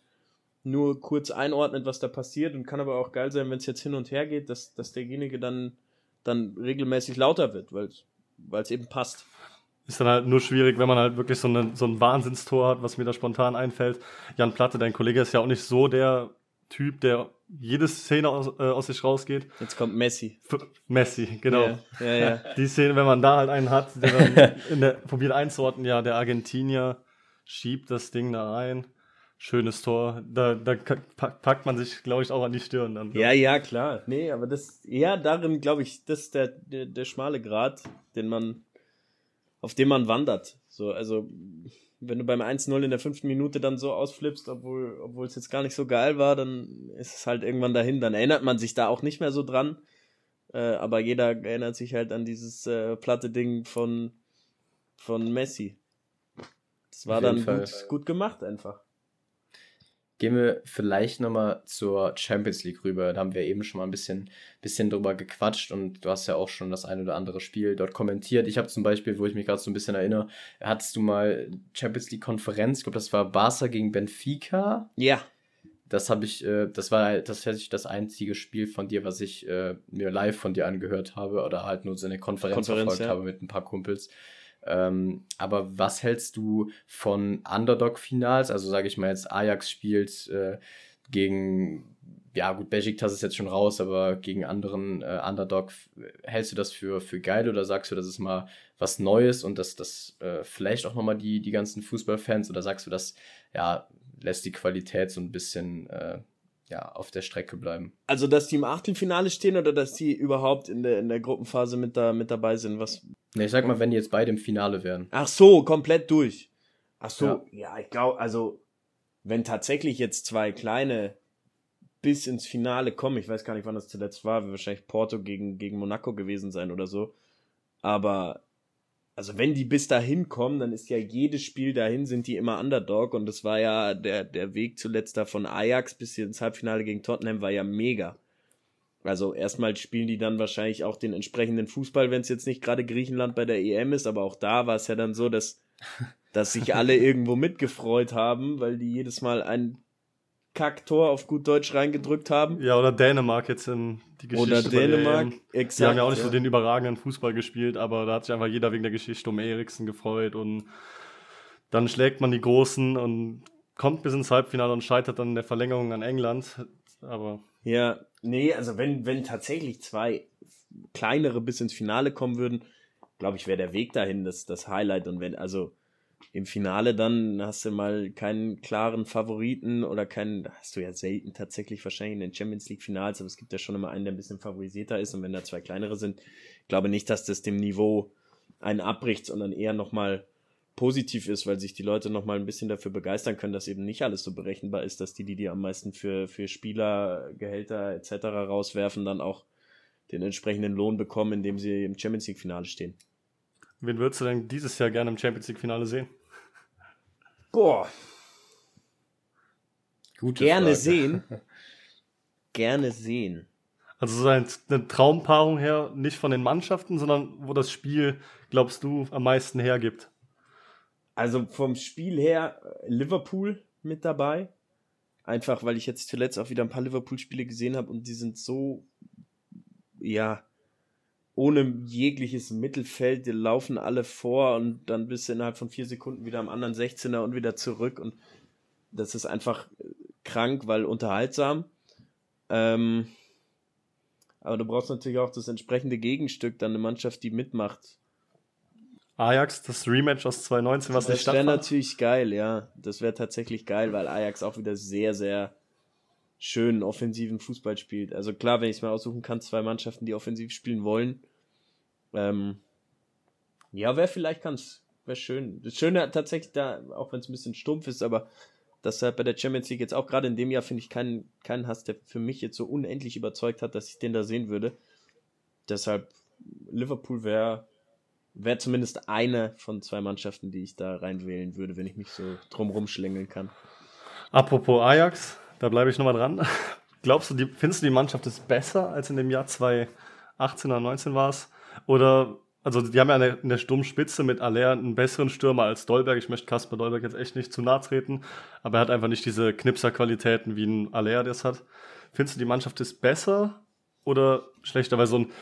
nur kurz einordnet, was da passiert und kann aber auch geil sein, wenn es jetzt hin und her geht, dass, dass derjenige dann, dann regelmäßig lauter wird, weil es eben passt. Ist dann halt nur schwierig, wenn man halt wirklich so, eine, so ein Wahnsinnstor hat, was mir da spontan einfällt. Jan Platte, dein Kollege, ist ja auch nicht so der Typ, der jede Szene aus, äh, aus sich rausgeht. Jetzt kommt Messi. F Messi, genau. Ja, ja, ja. *laughs* Die Szene, wenn man da halt einen hat, der dann *laughs* in der, probiert einzuordnen, ja, der Argentinier schiebt das Ding da rein. Schönes Tor. Da, da packt man sich, glaube ich, auch an die Stirn dann. Ja, ja, klar. Nee, aber das, ja, darin, glaube ich, das ist der, der, der schmale Grat, den man, auf dem man wandert. So, also, wenn du beim 1-0 in der fünften Minute dann so ausflippst, obwohl, obwohl es jetzt gar nicht so geil war, dann ist es halt irgendwann dahin. Dann erinnert man sich da auch nicht mehr so dran. Äh, aber jeder erinnert sich halt an dieses äh, platte Ding von, von Messi. Das war dann gut, gut gemacht einfach. Gehen wir vielleicht nochmal zur Champions League rüber. Da haben wir eben schon mal ein bisschen, bisschen drüber gequatscht und du hast ja auch schon das ein oder andere Spiel dort kommentiert. Ich habe zum Beispiel, wo ich mich gerade so ein bisschen erinnere, hattest du mal Champions League Konferenz, ich glaube, das war Barca gegen Benfica. Ja. Das habe ich, äh, das war tatsächlich das einzige Spiel von dir, was ich äh, mir live von dir angehört habe oder halt nur so eine Konferenz, Konferenz verfolgt ja. habe mit ein paar Kumpels. Ähm, aber was hältst du von Underdog-Finals? Also sage ich mal jetzt, Ajax spielt äh, gegen, ja gut, Besiktas ist jetzt schon raus, aber gegen anderen äh, Underdog, hältst du das für, für geil oder sagst du, das ist mal was Neues und das, das äh, vielleicht auch nochmal die, die ganzen Fußballfans oder sagst du, das ja, lässt die Qualität so ein bisschen äh, ja, auf der Strecke bleiben. Also, dass die im Achtelfinale stehen oder dass die überhaupt in der, in der Gruppenphase mit, da, mit dabei sind? Was? Ne, ich sag mal, wenn die jetzt beide im Finale wären. Ach so, komplett durch. Ach so, ja, ja ich glaube, also, wenn tatsächlich jetzt zwei kleine bis ins Finale kommen, ich weiß gar nicht, wann das zuletzt war, wird wahrscheinlich Porto gegen, gegen Monaco gewesen sein oder so. Aber also wenn die bis dahin kommen, dann ist ja jedes Spiel dahin, sind die immer Underdog und das war ja der, der Weg zuletzt da von Ajax bis hier ins Halbfinale gegen Tottenham war ja mega. Also erstmal spielen die dann wahrscheinlich auch den entsprechenden Fußball, wenn es jetzt nicht gerade Griechenland bei der EM ist, aber auch da war es ja dann so, dass, dass sich alle *laughs* irgendwo mitgefreut haben, weil die jedes Mal ein Kacktor auf gut Deutsch reingedrückt haben. Ja, oder Dänemark jetzt in die Geschichte. Oder Dänemark, exakt. Die haben ja auch nicht ja. so den überragenden Fußball gespielt, aber da hat sich einfach jeder wegen der Geschichte um Eriksen gefreut und dann schlägt man die Großen und kommt bis ins Halbfinale und scheitert dann in der Verlängerung an England. Aber. Ja, nee, also wenn, wenn tatsächlich zwei kleinere bis ins Finale kommen würden, glaube ich, wäre der Weg dahin das, das Highlight. Und wenn, also im Finale dann hast du mal keinen klaren Favoriten oder keinen, hast du ja selten tatsächlich wahrscheinlich in den Champions League Finals, aber es gibt ja schon immer einen, der ein bisschen favorisierter ist. Und wenn da zwei kleinere sind, glaube nicht, dass das dem Niveau einen abbricht, sondern eher nochmal positiv ist, weil sich die Leute nochmal ein bisschen dafür begeistern können, dass eben nicht alles so berechenbar ist, dass die, die die am meisten für, für Spieler, Gehälter etc. rauswerfen, dann auch den entsprechenden Lohn bekommen, indem sie im Champions League Finale stehen. Wen würdest du denn dieses Jahr gerne im Champions League Finale sehen? Boah. Gute gerne Frage. sehen. *laughs* gerne sehen. Also so eine Traumpaarung her, nicht von den Mannschaften, sondern wo das Spiel, glaubst du, am meisten hergibt. Also vom Spiel her äh, Liverpool mit dabei. Einfach, weil ich jetzt zuletzt auch wieder ein paar Liverpool-Spiele gesehen habe und die sind so, ja, ohne jegliches Mittelfeld, die laufen alle vor und dann bist du innerhalb von vier Sekunden wieder am anderen 16er und wieder zurück und das ist einfach äh, krank, weil unterhaltsam. Ähm, aber du brauchst natürlich auch das entsprechende Gegenstück, dann eine Mannschaft, die mitmacht. Ajax, das Rematch aus 2019, was das nicht stattfand. Das wäre natürlich geil, ja. Das wäre tatsächlich geil, weil Ajax auch wieder sehr, sehr schönen offensiven Fußball spielt. Also klar, wenn ich es mal aussuchen kann, zwei Mannschaften, die offensiv spielen wollen. Ähm, ja, wäre vielleicht ganz, wäre schön. Das Schöne tatsächlich da, auch wenn es ein bisschen stumpf ist, aber dass halt bei der Champions League jetzt auch gerade in dem Jahr, finde ich, keinen, keinen Hass, der für mich jetzt so unendlich überzeugt hat, dass ich den da sehen würde. Deshalb, Liverpool wäre wäre zumindest eine von zwei Mannschaften, die ich da reinwählen würde, wenn ich mich so drumrum schlängeln kann. Apropos Ajax, da bleibe ich nochmal dran. *laughs* Glaubst du, die, findest du die Mannschaft ist besser als in dem Jahr 2018 oder 19 war es? Oder, also die haben ja in der Sturmspitze mit Aller einen besseren Stürmer als Dolberg. Ich möchte Kasper Dolberg jetzt echt nicht zu nahe treten, aber er hat einfach nicht diese Knipserqualitäten, wie ein Aller das hat. Findest du, die Mannschaft ist besser oder schlechter? Weil so ein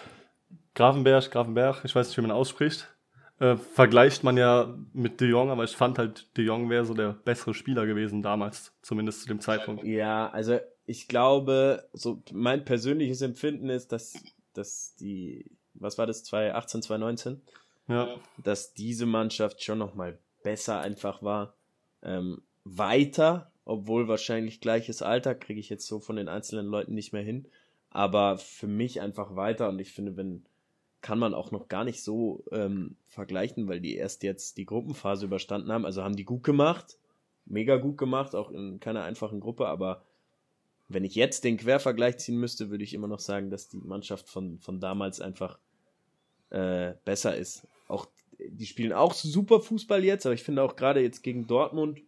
Grafenberg, Grafenberg, ich weiß nicht, wie man ausspricht, äh, vergleicht man ja mit De Jong, aber ich fand halt, De Jong wäre so der bessere Spieler gewesen damals, zumindest zu dem Zeitpunkt. Ja, also ich glaube, so mein persönliches Empfinden ist, dass, dass die, was war das, 2018, 2019? Ja. Dass diese Mannschaft schon nochmal besser einfach war. Ähm, weiter, obwohl wahrscheinlich gleiches Alter, kriege ich jetzt so von den einzelnen Leuten nicht mehr hin. Aber für mich einfach weiter und ich finde, wenn, kann man auch noch gar nicht so ähm, vergleichen, weil die erst jetzt die Gruppenphase überstanden haben. Also haben die gut gemacht, mega gut gemacht, auch in keiner einfachen Gruppe, aber wenn ich jetzt den Quervergleich ziehen müsste, würde ich immer noch sagen, dass die Mannschaft von, von damals einfach äh, besser ist. Auch die spielen auch super Fußball jetzt, aber ich finde auch gerade jetzt gegen Dortmund,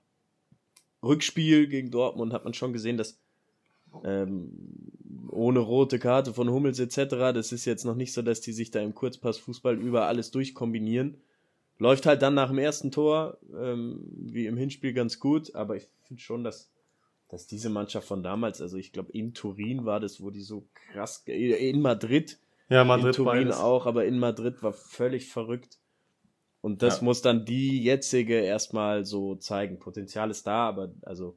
Rückspiel gegen Dortmund, hat man schon gesehen, dass ähm, ohne rote Karte von Hummels etc. Das ist jetzt noch nicht so, dass die sich da im Kurzpassfußball über alles durchkombinieren. Läuft halt dann nach dem ersten Tor, ähm, wie im Hinspiel, ganz gut, aber ich finde schon, dass, dass diese Mannschaft von damals, also ich glaube in Turin war das, wo die so krass, in Madrid, ja, Madrid in Turin beides. auch, aber in Madrid war völlig verrückt. Und das ja. muss dann die jetzige erstmal so zeigen. Potenzial ist da, aber also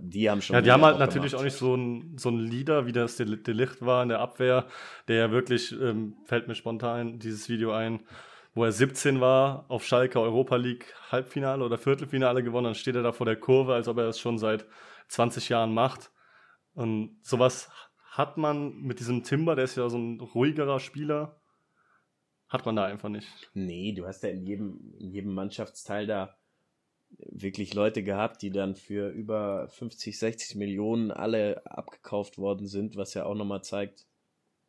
die haben schon. Ja, die haben halt natürlich gemacht. auch nicht so ein, so ein Leader, wie das der Licht war in der Abwehr, der ja wirklich, ähm, fällt mir spontan dieses Video ein, wo er 17 war, auf Schalke Europa League Halbfinale oder Viertelfinale gewonnen, dann steht er da vor der Kurve, als ob er das schon seit 20 Jahren macht. Und sowas hat man mit diesem Timber, der ist ja so ein ruhigerer Spieler, hat man da einfach nicht. Nee, du hast ja in jedem, in jedem Mannschaftsteil da wirklich Leute gehabt, die dann für über 50, 60 Millionen alle abgekauft worden sind, was ja auch nochmal zeigt,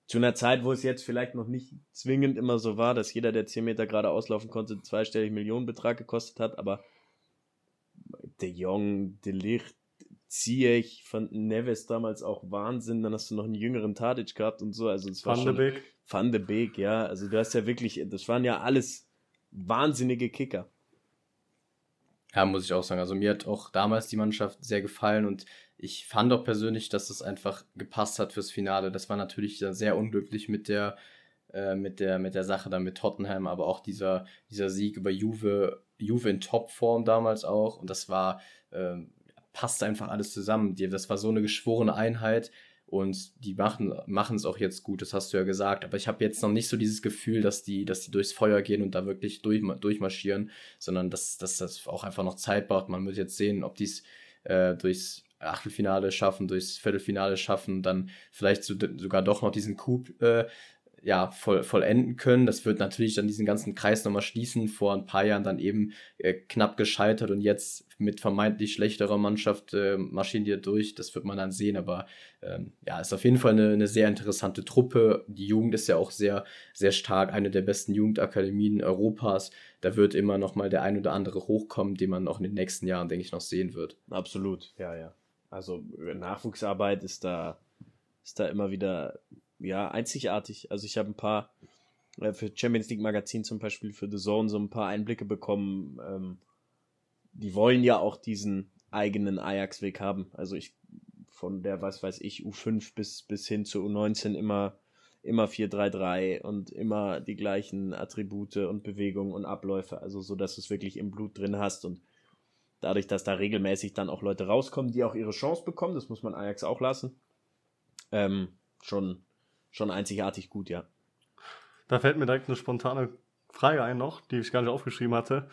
zu einer Zeit, wo es jetzt vielleicht noch nicht zwingend immer so war, dass jeder, der 10 Meter gerade auslaufen konnte, zweistellig Millionenbetrag gekostet hat, aber De Jong, De Licht, Ziyech, fand Neves damals auch Wahnsinn, dann hast du noch einen jüngeren Tadic gehabt und so, also es war Van schon... De Beek. Van de Beek, ja, also du hast ja wirklich, das waren ja alles wahnsinnige Kicker. Ja, muss ich auch sagen. Also mir hat auch damals die Mannschaft sehr gefallen und ich fand auch persönlich, dass es einfach gepasst hat fürs Finale. Das war natürlich sehr unglücklich mit der, äh, mit der, mit der Sache dann mit Tottenham, aber auch dieser, dieser Sieg über Juve, Juve in Topform damals auch. Und das war, äh, passt einfach alles zusammen. Das war so eine geschworene Einheit und die machen es auch jetzt gut, das hast du ja gesagt. Aber ich habe jetzt noch nicht so dieses Gefühl, dass die, dass die durchs Feuer gehen und da wirklich durch, durchmarschieren, sondern dass, dass das auch einfach noch Zeit braucht. Man wird jetzt sehen, ob die es äh, durchs Achtelfinale schaffen, durchs Viertelfinale schaffen, dann vielleicht so, sogar doch noch diesen Coup äh, ja, voll, vollenden können. Das wird natürlich dann diesen ganzen Kreis nochmal schließen. Vor ein paar Jahren dann eben äh, knapp gescheitert und jetzt mit vermeintlich schlechterer Mannschaft äh, marschieren die durch. Das wird man dann sehen. Aber ähm, ja, ist auf jeden Fall eine, eine sehr interessante Truppe. Die Jugend ist ja auch sehr, sehr stark. Eine der besten Jugendakademien Europas. Da wird immer nochmal der ein oder andere hochkommen, den man auch in den nächsten Jahren, denke ich, noch sehen wird. Absolut, ja, ja. Also Nachwuchsarbeit ist da, ist da immer wieder ja, einzigartig. Also ich habe ein paar äh, für Champions League Magazin zum Beispiel für The Zone so ein paar Einblicke bekommen. Ähm, die wollen ja auch diesen eigenen Ajax-Weg haben. Also ich von der, was weiß ich, U5 bis, bis hin zu U19 immer, immer 4-3-3 und immer die gleichen Attribute und Bewegungen und Abläufe. Also so, dass du es wirklich im Blut drin hast und dadurch, dass da regelmäßig dann auch Leute rauskommen, die auch ihre Chance bekommen, das muss man Ajax auch lassen, ähm, schon schon einzigartig gut, ja. Da fällt mir direkt eine spontane Frage ein noch, die ich gar nicht aufgeschrieben hatte.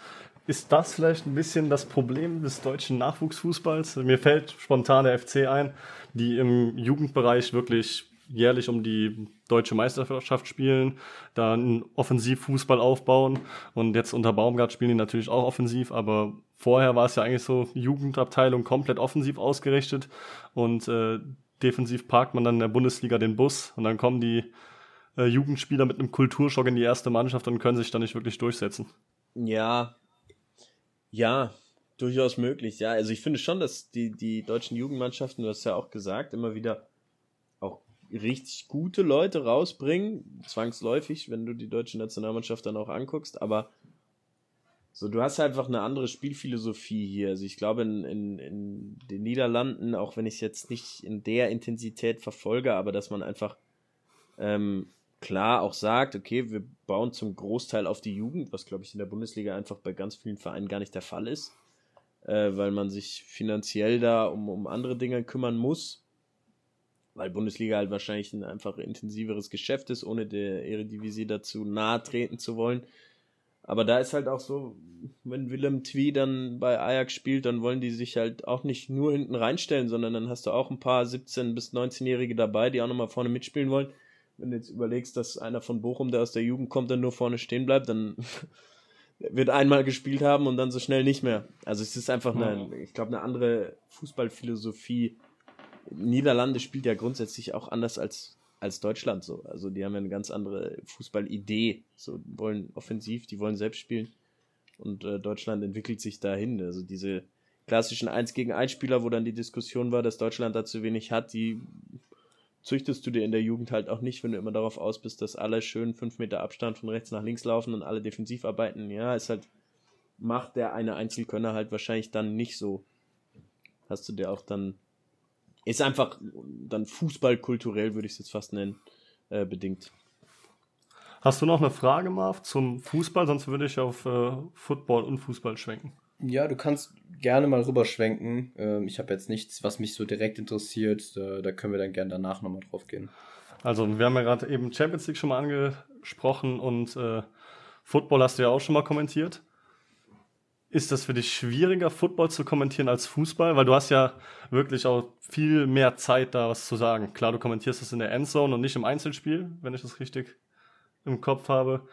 Ist das vielleicht ein bisschen das Problem des deutschen Nachwuchsfußballs? Mir fällt spontan der FC ein, die im Jugendbereich wirklich jährlich um die deutsche Meisterschaft spielen, da einen Offensivfußball aufbauen und jetzt unter Baumgart spielen die natürlich auch offensiv, aber vorher war es ja eigentlich so Jugendabteilung komplett offensiv ausgerichtet und äh, defensiv parkt man dann in der Bundesliga den Bus und dann kommen die äh, Jugendspieler mit einem Kulturschock in die erste Mannschaft und können sich dann nicht wirklich durchsetzen. Ja, ja, durchaus möglich. Ja, also ich finde schon, dass die, die deutschen Jugendmannschaften, du hast ja auch gesagt, immer wieder auch richtig gute Leute rausbringen, zwangsläufig, wenn du die deutsche Nationalmannschaft dann auch anguckst, aber so, du hast einfach eine andere Spielphilosophie hier. Also ich glaube, in, in, in den Niederlanden, auch wenn ich es jetzt nicht in der Intensität verfolge, aber dass man einfach ähm, klar auch sagt, okay, wir bauen zum Großteil auf die Jugend, was glaube ich in der Bundesliga einfach bei ganz vielen Vereinen gar nicht der Fall ist, äh, weil man sich finanziell da um, um andere Dinge kümmern muss, weil Bundesliga halt wahrscheinlich ein einfach intensiveres Geschäft ist, ohne der Eredivisie dazu nahe treten zu wollen. Aber da ist halt auch so, wenn Willem Twee dann bei Ajax spielt, dann wollen die sich halt auch nicht nur hinten reinstellen, sondern dann hast du auch ein paar 17- bis 19-Jährige dabei, die auch nochmal vorne mitspielen wollen. Wenn du jetzt überlegst, dass einer von Bochum, der aus der Jugend kommt, dann nur vorne stehen bleibt, dann *laughs* wird einmal gespielt haben und dann so schnell nicht mehr. Also es ist einfach eine, ich glaube, eine andere Fußballphilosophie. Niederlande spielt ja grundsätzlich auch anders als als Deutschland so. Also die haben ja eine ganz andere Fußballidee. So wollen offensiv, die wollen selbst spielen. Und äh, Deutschland entwickelt sich dahin. Also diese klassischen 1 gegen 1 Spieler, wo dann die Diskussion war, dass Deutschland da zu wenig hat, die züchtest du dir in der Jugend halt auch nicht, wenn du immer darauf aus bist, dass alle schön 5 Meter Abstand von rechts nach links laufen und alle defensiv arbeiten. Ja, ist halt, macht der eine Einzelkönner halt wahrscheinlich dann nicht so. Hast du dir auch dann ist einfach dann fußballkulturell, würde ich es jetzt fast nennen, äh, bedingt. Hast du noch eine Frage, Marv, zum Fußball? Sonst würde ich auf äh, Football und Fußball schwenken. Ja, du kannst gerne mal rüberschwenken. Ähm, ich habe jetzt nichts, was mich so direkt interessiert. Da, da können wir dann gerne danach nochmal drauf gehen. Also, wir haben ja gerade eben Champions League schon mal angesprochen und äh, Football hast du ja auch schon mal kommentiert. Ist das für dich schwieriger, Football zu kommentieren als Fußball? Weil du hast ja wirklich auch viel mehr Zeit, da was zu sagen. Klar, du kommentierst es in der Endzone und nicht im Einzelspiel, wenn ich das richtig im Kopf habe.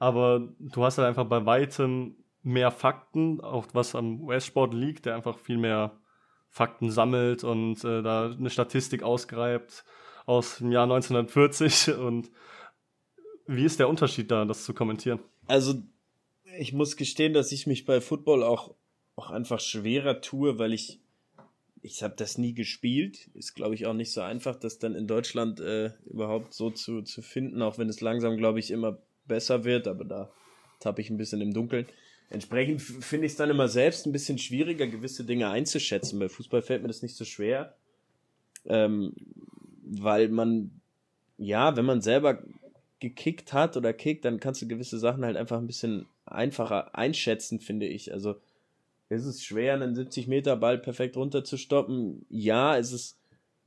Aber du hast halt einfach bei weitem mehr Fakten, auch was am US-Sport liegt, der einfach viel mehr Fakten sammelt und äh, da eine Statistik ausgreift aus dem Jahr 1940. Und wie ist der Unterschied da, das zu kommentieren? Also ich muss gestehen, dass ich mich bei Football auch, auch einfach schwerer tue, weil ich, ich habe das nie gespielt. Ist, glaube ich, auch nicht so einfach, das dann in Deutschland äh, überhaupt so zu, zu finden, auch wenn es langsam, glaube ich, immer besser wird, aber da tappe ich ein bisschen im Dunkeln. Entsprechend finde ich es dann immer selbst ein bisschen schwieriger, gewisse Dinge einzuschätzen. Bei Fußball fällt mir das nicht so schwer, ähm, weil man, ja, wenn man selber gekickt hat oder kickt, dann kannst du gewisse Sachen halt einfach ein bisschen einfacher einschätzen, finde ich. Also ist es schwer, einen 70 Meter Ball perfekt runterzustoppen? Ja, ist es,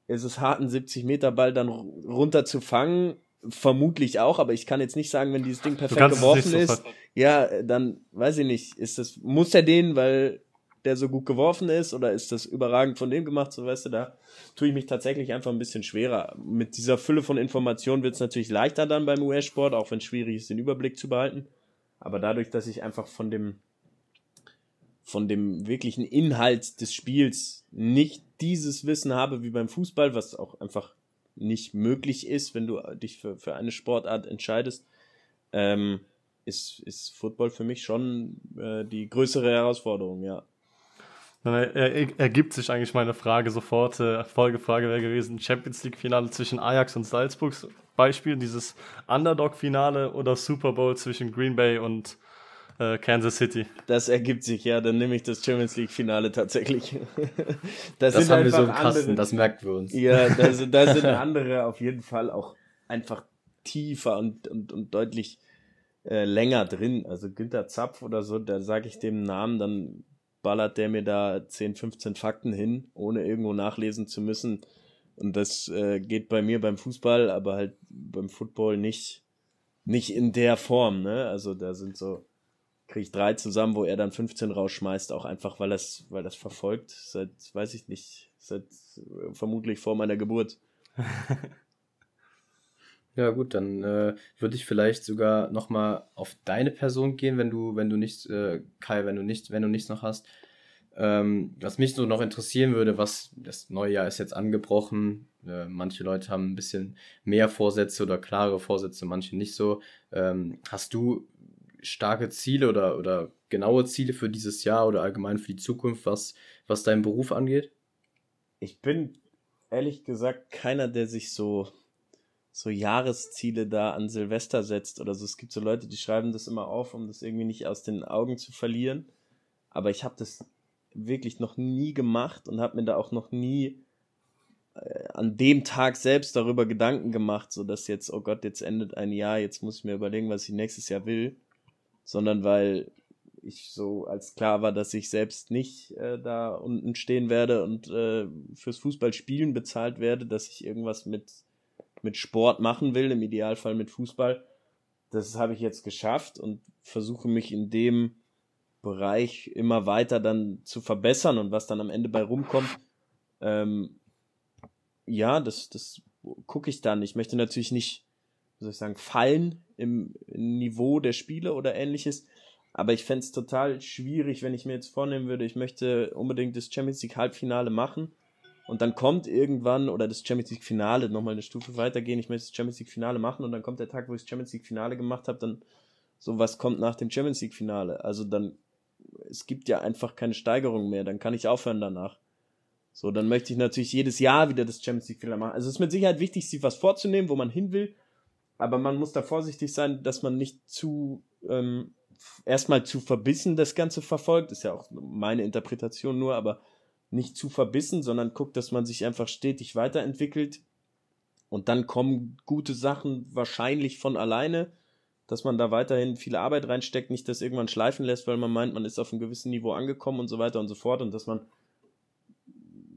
ist es hart, einen 70 Meter Ball dann runter zu fangen? Vermutlich auch, aber ich kann jetzt nicht sagen, wenn dieses Ding perfekt geworfen ist, ja, dann weiß ich nicht, ist das, muss er den, weil der so gut geworfen ist oder ist das überragend von dem gemacht, so weißt du, da tue ich mich tatsächlich einfach ein bisschen schwerer. Mit dieser Fülle von Informationen wird es natürlich leichter dann beim US-Sport, auch wenn es schwierig ist, den Überblick zu behalten. Aber dadurch, dass ich einfach von dem, von dem wirklichen Inhalt des Spiels nicht dieses Wissen habe wie beim Fußball, was auch einfach nicht möglich ist, wenn du dich für, für eine Sportart entscheidest, ähm, ist, ist Football für mich schon äh, die größere Herausforderung, ja. Dann ergibt sich eigentlich meine Frage sofort. Äh, Folgefrage wäre gewesen: Champions League-Finale zwischen Ajax und Salzburg. Beispiel, dieses Underdog-Finale oder Super Bowl zwischen Green Bay und äh, Kansas City. Das ergibt sich, ja. Dann nehme ich das Champions League-Finale tatsächlich. *laughs* das, das haben wir so im Kasten, das merken wir uns. Ja, da sind, da *laughs* sind andere auf jeden Fall auch einfach tiefer und, und, und deutlich äh, länger drin. Also Günther Zapf oder so, da sage ich dem Namen, dann ballert der mir da 10, 15 Fakten hin, ohne irgendwo nachlesen zu müssen. Und das äh, geht bei mir beim Fußball, aber halt beim Football nicht, nicht in der Form, ne? Also da sind so, kriege ich drei zusammen, wo er dann 15 rausschmeißt, auch einfach, weil das, weil das verfolgt, seit, weiß ich nicht, seit vermutlich vor meiner Geburt. *laughs* Ja, gut, dann äh, würde ich vielleicht sogar nochmal auf deine Person gehen, wenn du, wenn du nicht, äh, Kai, wenn du nicht, wenn du nichts noch hast. Ähm, was mich so noch interessieren würde, was das neue Jahr ist jetzt angebrochen. Äh, manche Leute haben ein bisschen mehr Vorsätze oder klare Vorsätze, manche nicht so. Ähm, hast du starke Ziele oder, oder genaue Ziele für dieses Jahr oder allgemein für die Zukunft, was, was deinen Beruf angeht? Ich bin ehrlich gesagt keiner, der sich so so Jahresziele da an Silvester setzt oder so. Es gibt so Leute, die schreiben das immer auf, um das irgendwie nicht aus den Augen zu verlieren. Aber ich habe das wirklich noch nie gemacht und habe mir da auch noch nie äh, an dem Tag selbst darüber Gedanken gemacht, so dass jetzt, oh Gott, jetzt endet ein Jahr, jetzt muss ich mir überlegen, was ich nächstes Jahr will, sondern weil ich so als klar war, dass ich selbst nicht äh, da unten stehen werde und äh, fürs Fußballspielen bezahlt werde, dass ich irgendwas mit mit Sport machen will, im Idealfall mit Fußball. Das habe ich jetzt geschafft und versuche mich in dem Bereich immer weiter dann zu verbessern und was dann am Ende bei rumkommt. Ähm, ja, das, das gucke ich dann. Ich möchte natürlich nicht, wie soll ich sagen, fallen im Niveau der Spiele oder ähnliches. Aber ich fände es total schwierig, wenn ich mir jetzt vornehmen würde, ich möchte unbedingt das Champions League Halbfinale machen und dann kommt irgendwann, oder das Champions League Finale, nochmal eine Stufe weitergehen, ich möchte das Champions League Finale machen und dann kommt der Tag, wo ich das Champions League Finale gemacht habe, dann so, was kommt nach dem Champions League Finale? Also dann, es gibt ja einfach keine Steigerung mehr, dann kann ich aufhören danach. So, dann möchte ich natürlich jedes Jahr wieder das Champions League Finale machen. Also es ist mit Sicherheit wichtig, sich was vorzunehmen, wo man hin will, aber man muss da vorsichtig sein, dass man nicht zu, ähm, erstmal zu verbissen das Ganze verfolgt, ist ja auch meine Interpretation nur, aber nicht zu verbissen, sondern guckt, dass man sich einfach stetig weiterentwickelt. Und dann kommen gute Sachen wahrscheinlich von alleine, dass man da weiterhin viel Arbeit reinsteckt, nicht das irgendwann schleifen lässt, weil man meint, man ist auf einem gewissen Niveau angekommen und so weiter und so fort. Und dass man,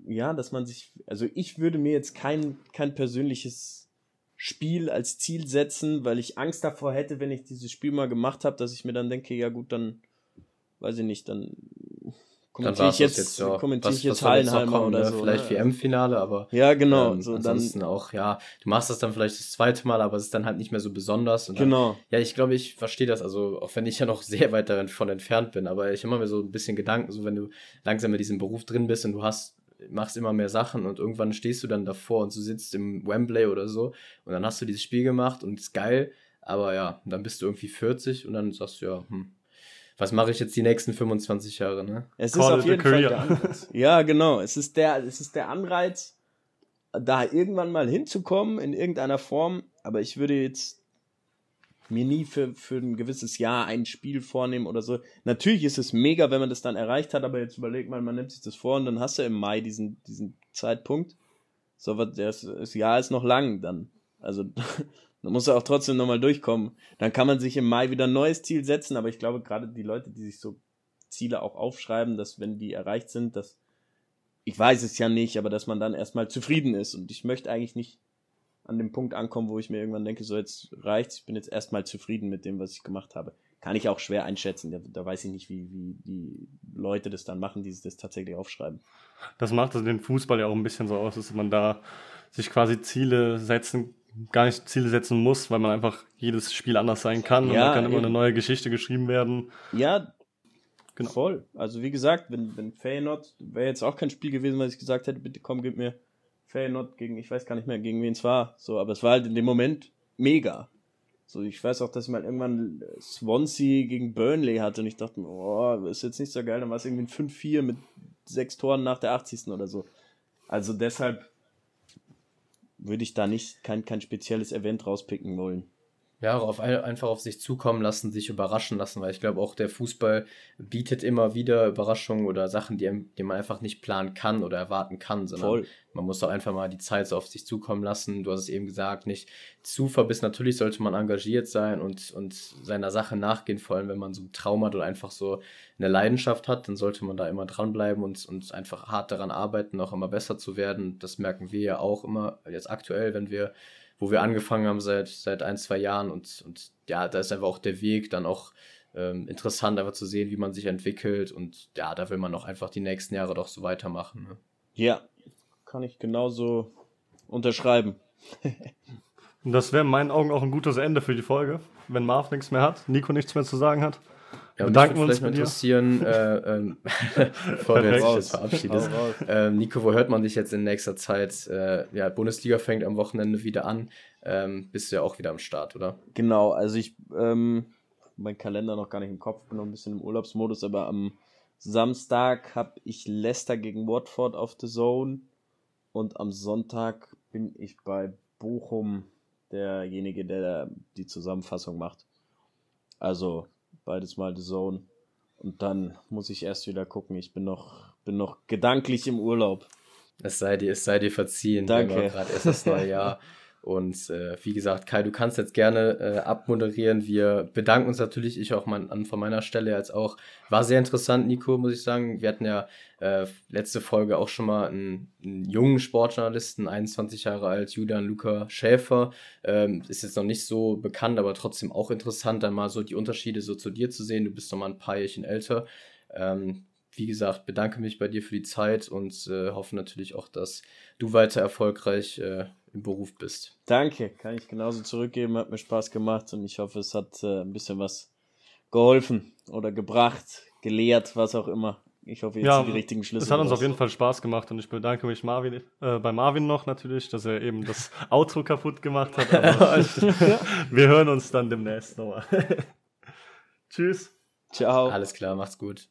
ja, dass man sich, also ich würde mir jetzt kein, kein persönliches Spiel als Ziel setzen, weil ich Angst davor hätte, wenn ich dieses Spiel mal gemacht habe, dass ich mir dann denke, ja gut, dann, weiß ich nicht, dann kommentiere ich jetzt, jetzt ja, kommentiere ich jetzt Hallenheimer oder ne? so. Vielleicht ne? WM-Finale, aber ja, genau. Ähm, so ansonsten dann, auch, ja, du machst das dann vielleicht das zweite Mal, aber es ist dann halt nicht mehr so besonders. Dann, genau. ja, ich glaube, ich verstehe das, also auch wenn ich ja noch *laughs* sehr weit davon entfernt bin, aber ich habe mir so ein bisschen Gedanken, so wenn du langsam in diesem Beruf drin bist und du hast machst immer mehr Sachen und irgendwann stehst du dann davor und du sitzt im Wembley oder so und dann hast du dieses Spiel gemacht und ist geil, aber ja, dann bist du irgendwie 40 und dann sagst du ja, hm, was mache ich jetzt die nächsten 25 Jahre, ne? Es Call ist auf jeden Fall der Anreiz. *laughs* ja, genau. Es ist der, es ist der Anreiz, da irgendwann mal hinzukommen in irgendeiner Form. Aber ich würde jetzt mir nie für, für ein gewisses Jahr ein Spiel vornehmen oder so. Natürlich ist es mega, wenn man das dann erreicht hat, aber jetzt überleg mal, man nimmt sich das vor und dann hast du im Mai diesen, diesen Zeitpunkt. So, das, das Jahr ist noch lang dann. Also *laughs* dann muss er auch trotzdem nochmal durchkommen. Dann kann man sich im Mai wieder ein neues Ziel setzen, aber ich glaube, gerade die Leute, die sich so Ziele auch aufschreiben, dass wenn die erreicht sind, dass ich weiß es ja nicht, aber dass man dann erstmal zufrieden ist. Und ich möchte eigentlich nicht an dem Punkt ankommen, wo ich mir irgendwann denke, so jetzt reicht's, ich bin jetzt erstmal zufrieden mit dem, was ich gemacht habe. Kann ich auch schwer einschätzen. Da, da weiß ich nicht, wie, wie die Leute das dann machen, die das tatsächlich aufschreiben. Das macht also den Fußball ja auch ein bisschen so aus, dass man da sich quasi Ziele setzen, gar nicht Ziele setzen muss, weil man einfach jedes Spiel anders sein kann ja, und da kann immer eben. eine neue Geschichte geschrieben werden. Ja, genau. voll. Also wie gesagt, wenn, wenn Feyenoord, wäre jetzt auch kein Spiel gewesen, was ich gesagt hätte, bitte komm, gib mir Feyenoord gegen, ich weiß gar nicht mehr, gegen wen es war. So, aber es war halt in dem Moment mega. So, ich weiß auch, dass ich mal irgendwann Swansea gegen Burnley hatte und ich dachte, oh, ist jetzt nicht so geil, dann war es irgendwie ein 5-4 mit sechs Toren nach der 80. oder so. Also deshalb würde ich da nicht kein, kein spezielles Event rauspicken wollen. Ja, auf, einfach auf sich zukommen lassen, sich überraschen lassen, weil ich glaube auch der Fußball bietet immer wieder Überraschungen oder Sachen, die, die man einfach nicht planen kann oder erwarten kann, sondern Voll. man muss doch einfach mal die Zeit so auf sich zukommen lassen. Du hast es eben gesagt, nicht zu verbissen. Natürlich sollte man engagiert sein und, und seiner Sache nachgehen, vor allem wenn man so ein Traum hat oder einfach so eine Leidenschaft hat, dann sollte man da immer dranbleiben und, und einfach hart daran arbeiten, auch immer besser zu werden. Das merken wir ja auch immer jetzt aktuell, wenn wir wo wir angefangen haben seit, seit ein, zwei Jahren und, und ja, da ist einfach auch der Weg dann auch ähm, interessant, einfach zu sehen, wie man sich entwickelt und ja, da will man auch einfach die nächsten Jahre doch so weitermachen. Ne? Ja, kann ich genauso unterschreiben. Und das wäre in meinen Augen auch ein gutes Ende für die Folge, wenn Marv nichts mehr hat, Nico nichts mehr zu sagen hat. Ja, bedanken wir uns bei dir. interessieren, *laughs* äh, ähm, *laughs* bevor du jetzt verabschiedest. Ähm, Nico, wo hört man dich jetzt in nächster Zeit? Äh, ja, Bundesliga fängt am Wochenende wieder an. Ähm, bist du ja auch wieder am Start, oder? Genau, also ich, ähm, mein Kalender noch gar nicht im Kopf, bin noch ein bisschen im Urlaubsmodus, aber am Samstag habe ich Leicester gegen Watford auf The Zone und am Sonntag bin ich bei Bochum derjenige, der die Zusammenfassung macht. Also beides mal The Zone. Und dann muss ich erst wieder gucken. Ich bin noch, bin noch gedanklich im Urlaub. Es sei dir, es sei dir verziehen. Danke. Gerade erst das neue Jahr. *laughs* Und äh, wie gesagt, Kai, du kannst jetzt gerne äh, abmoderieren. Wir bedanken uns natürlich, ich auch mal an, von meiner Stelle als auch. War sehr interessant, Nico, muss ich sagen. Wir hatten ja äh, letzte Folge auch schon mal einen, einen, jungen Sportjournalisten, 21 Jahre alt, Julian Luca Schäfer. Ähm, ist jetzt noch nicht so bekannt, aber trotzdem auch interessant, dann mal so die Unterschiede so zu dir zu sehen. Du bist noch mal ein paar Jährchen älter. Ähm, wie gesagt, bedanke mich bei dir für die Zeit und äh, hoffe natürlich auch, dass du weiter erfolgreich äh, im Beruf bist. Danke, kann ich genauso zurückgeben, hat mir Spaß gemacht und ich hoffe, es hat äh, ein bisschen was geholfen oder gebracht, gelehrt, was auch immer. Ich hoffe, jetzt ja, die richtigen Schlüsse. Es hat uns auf jeden Fall Spaß gemacht und ich bedanke mich Marvin, äh, bei Marvin noch natürlich, dass er eben das *laughs* Outro kaputt gemacht hat. *laughs* wir hören uns dann demnächst nochmal. *laughs* Tschüss. Ciao. Alles klar, macht's gut.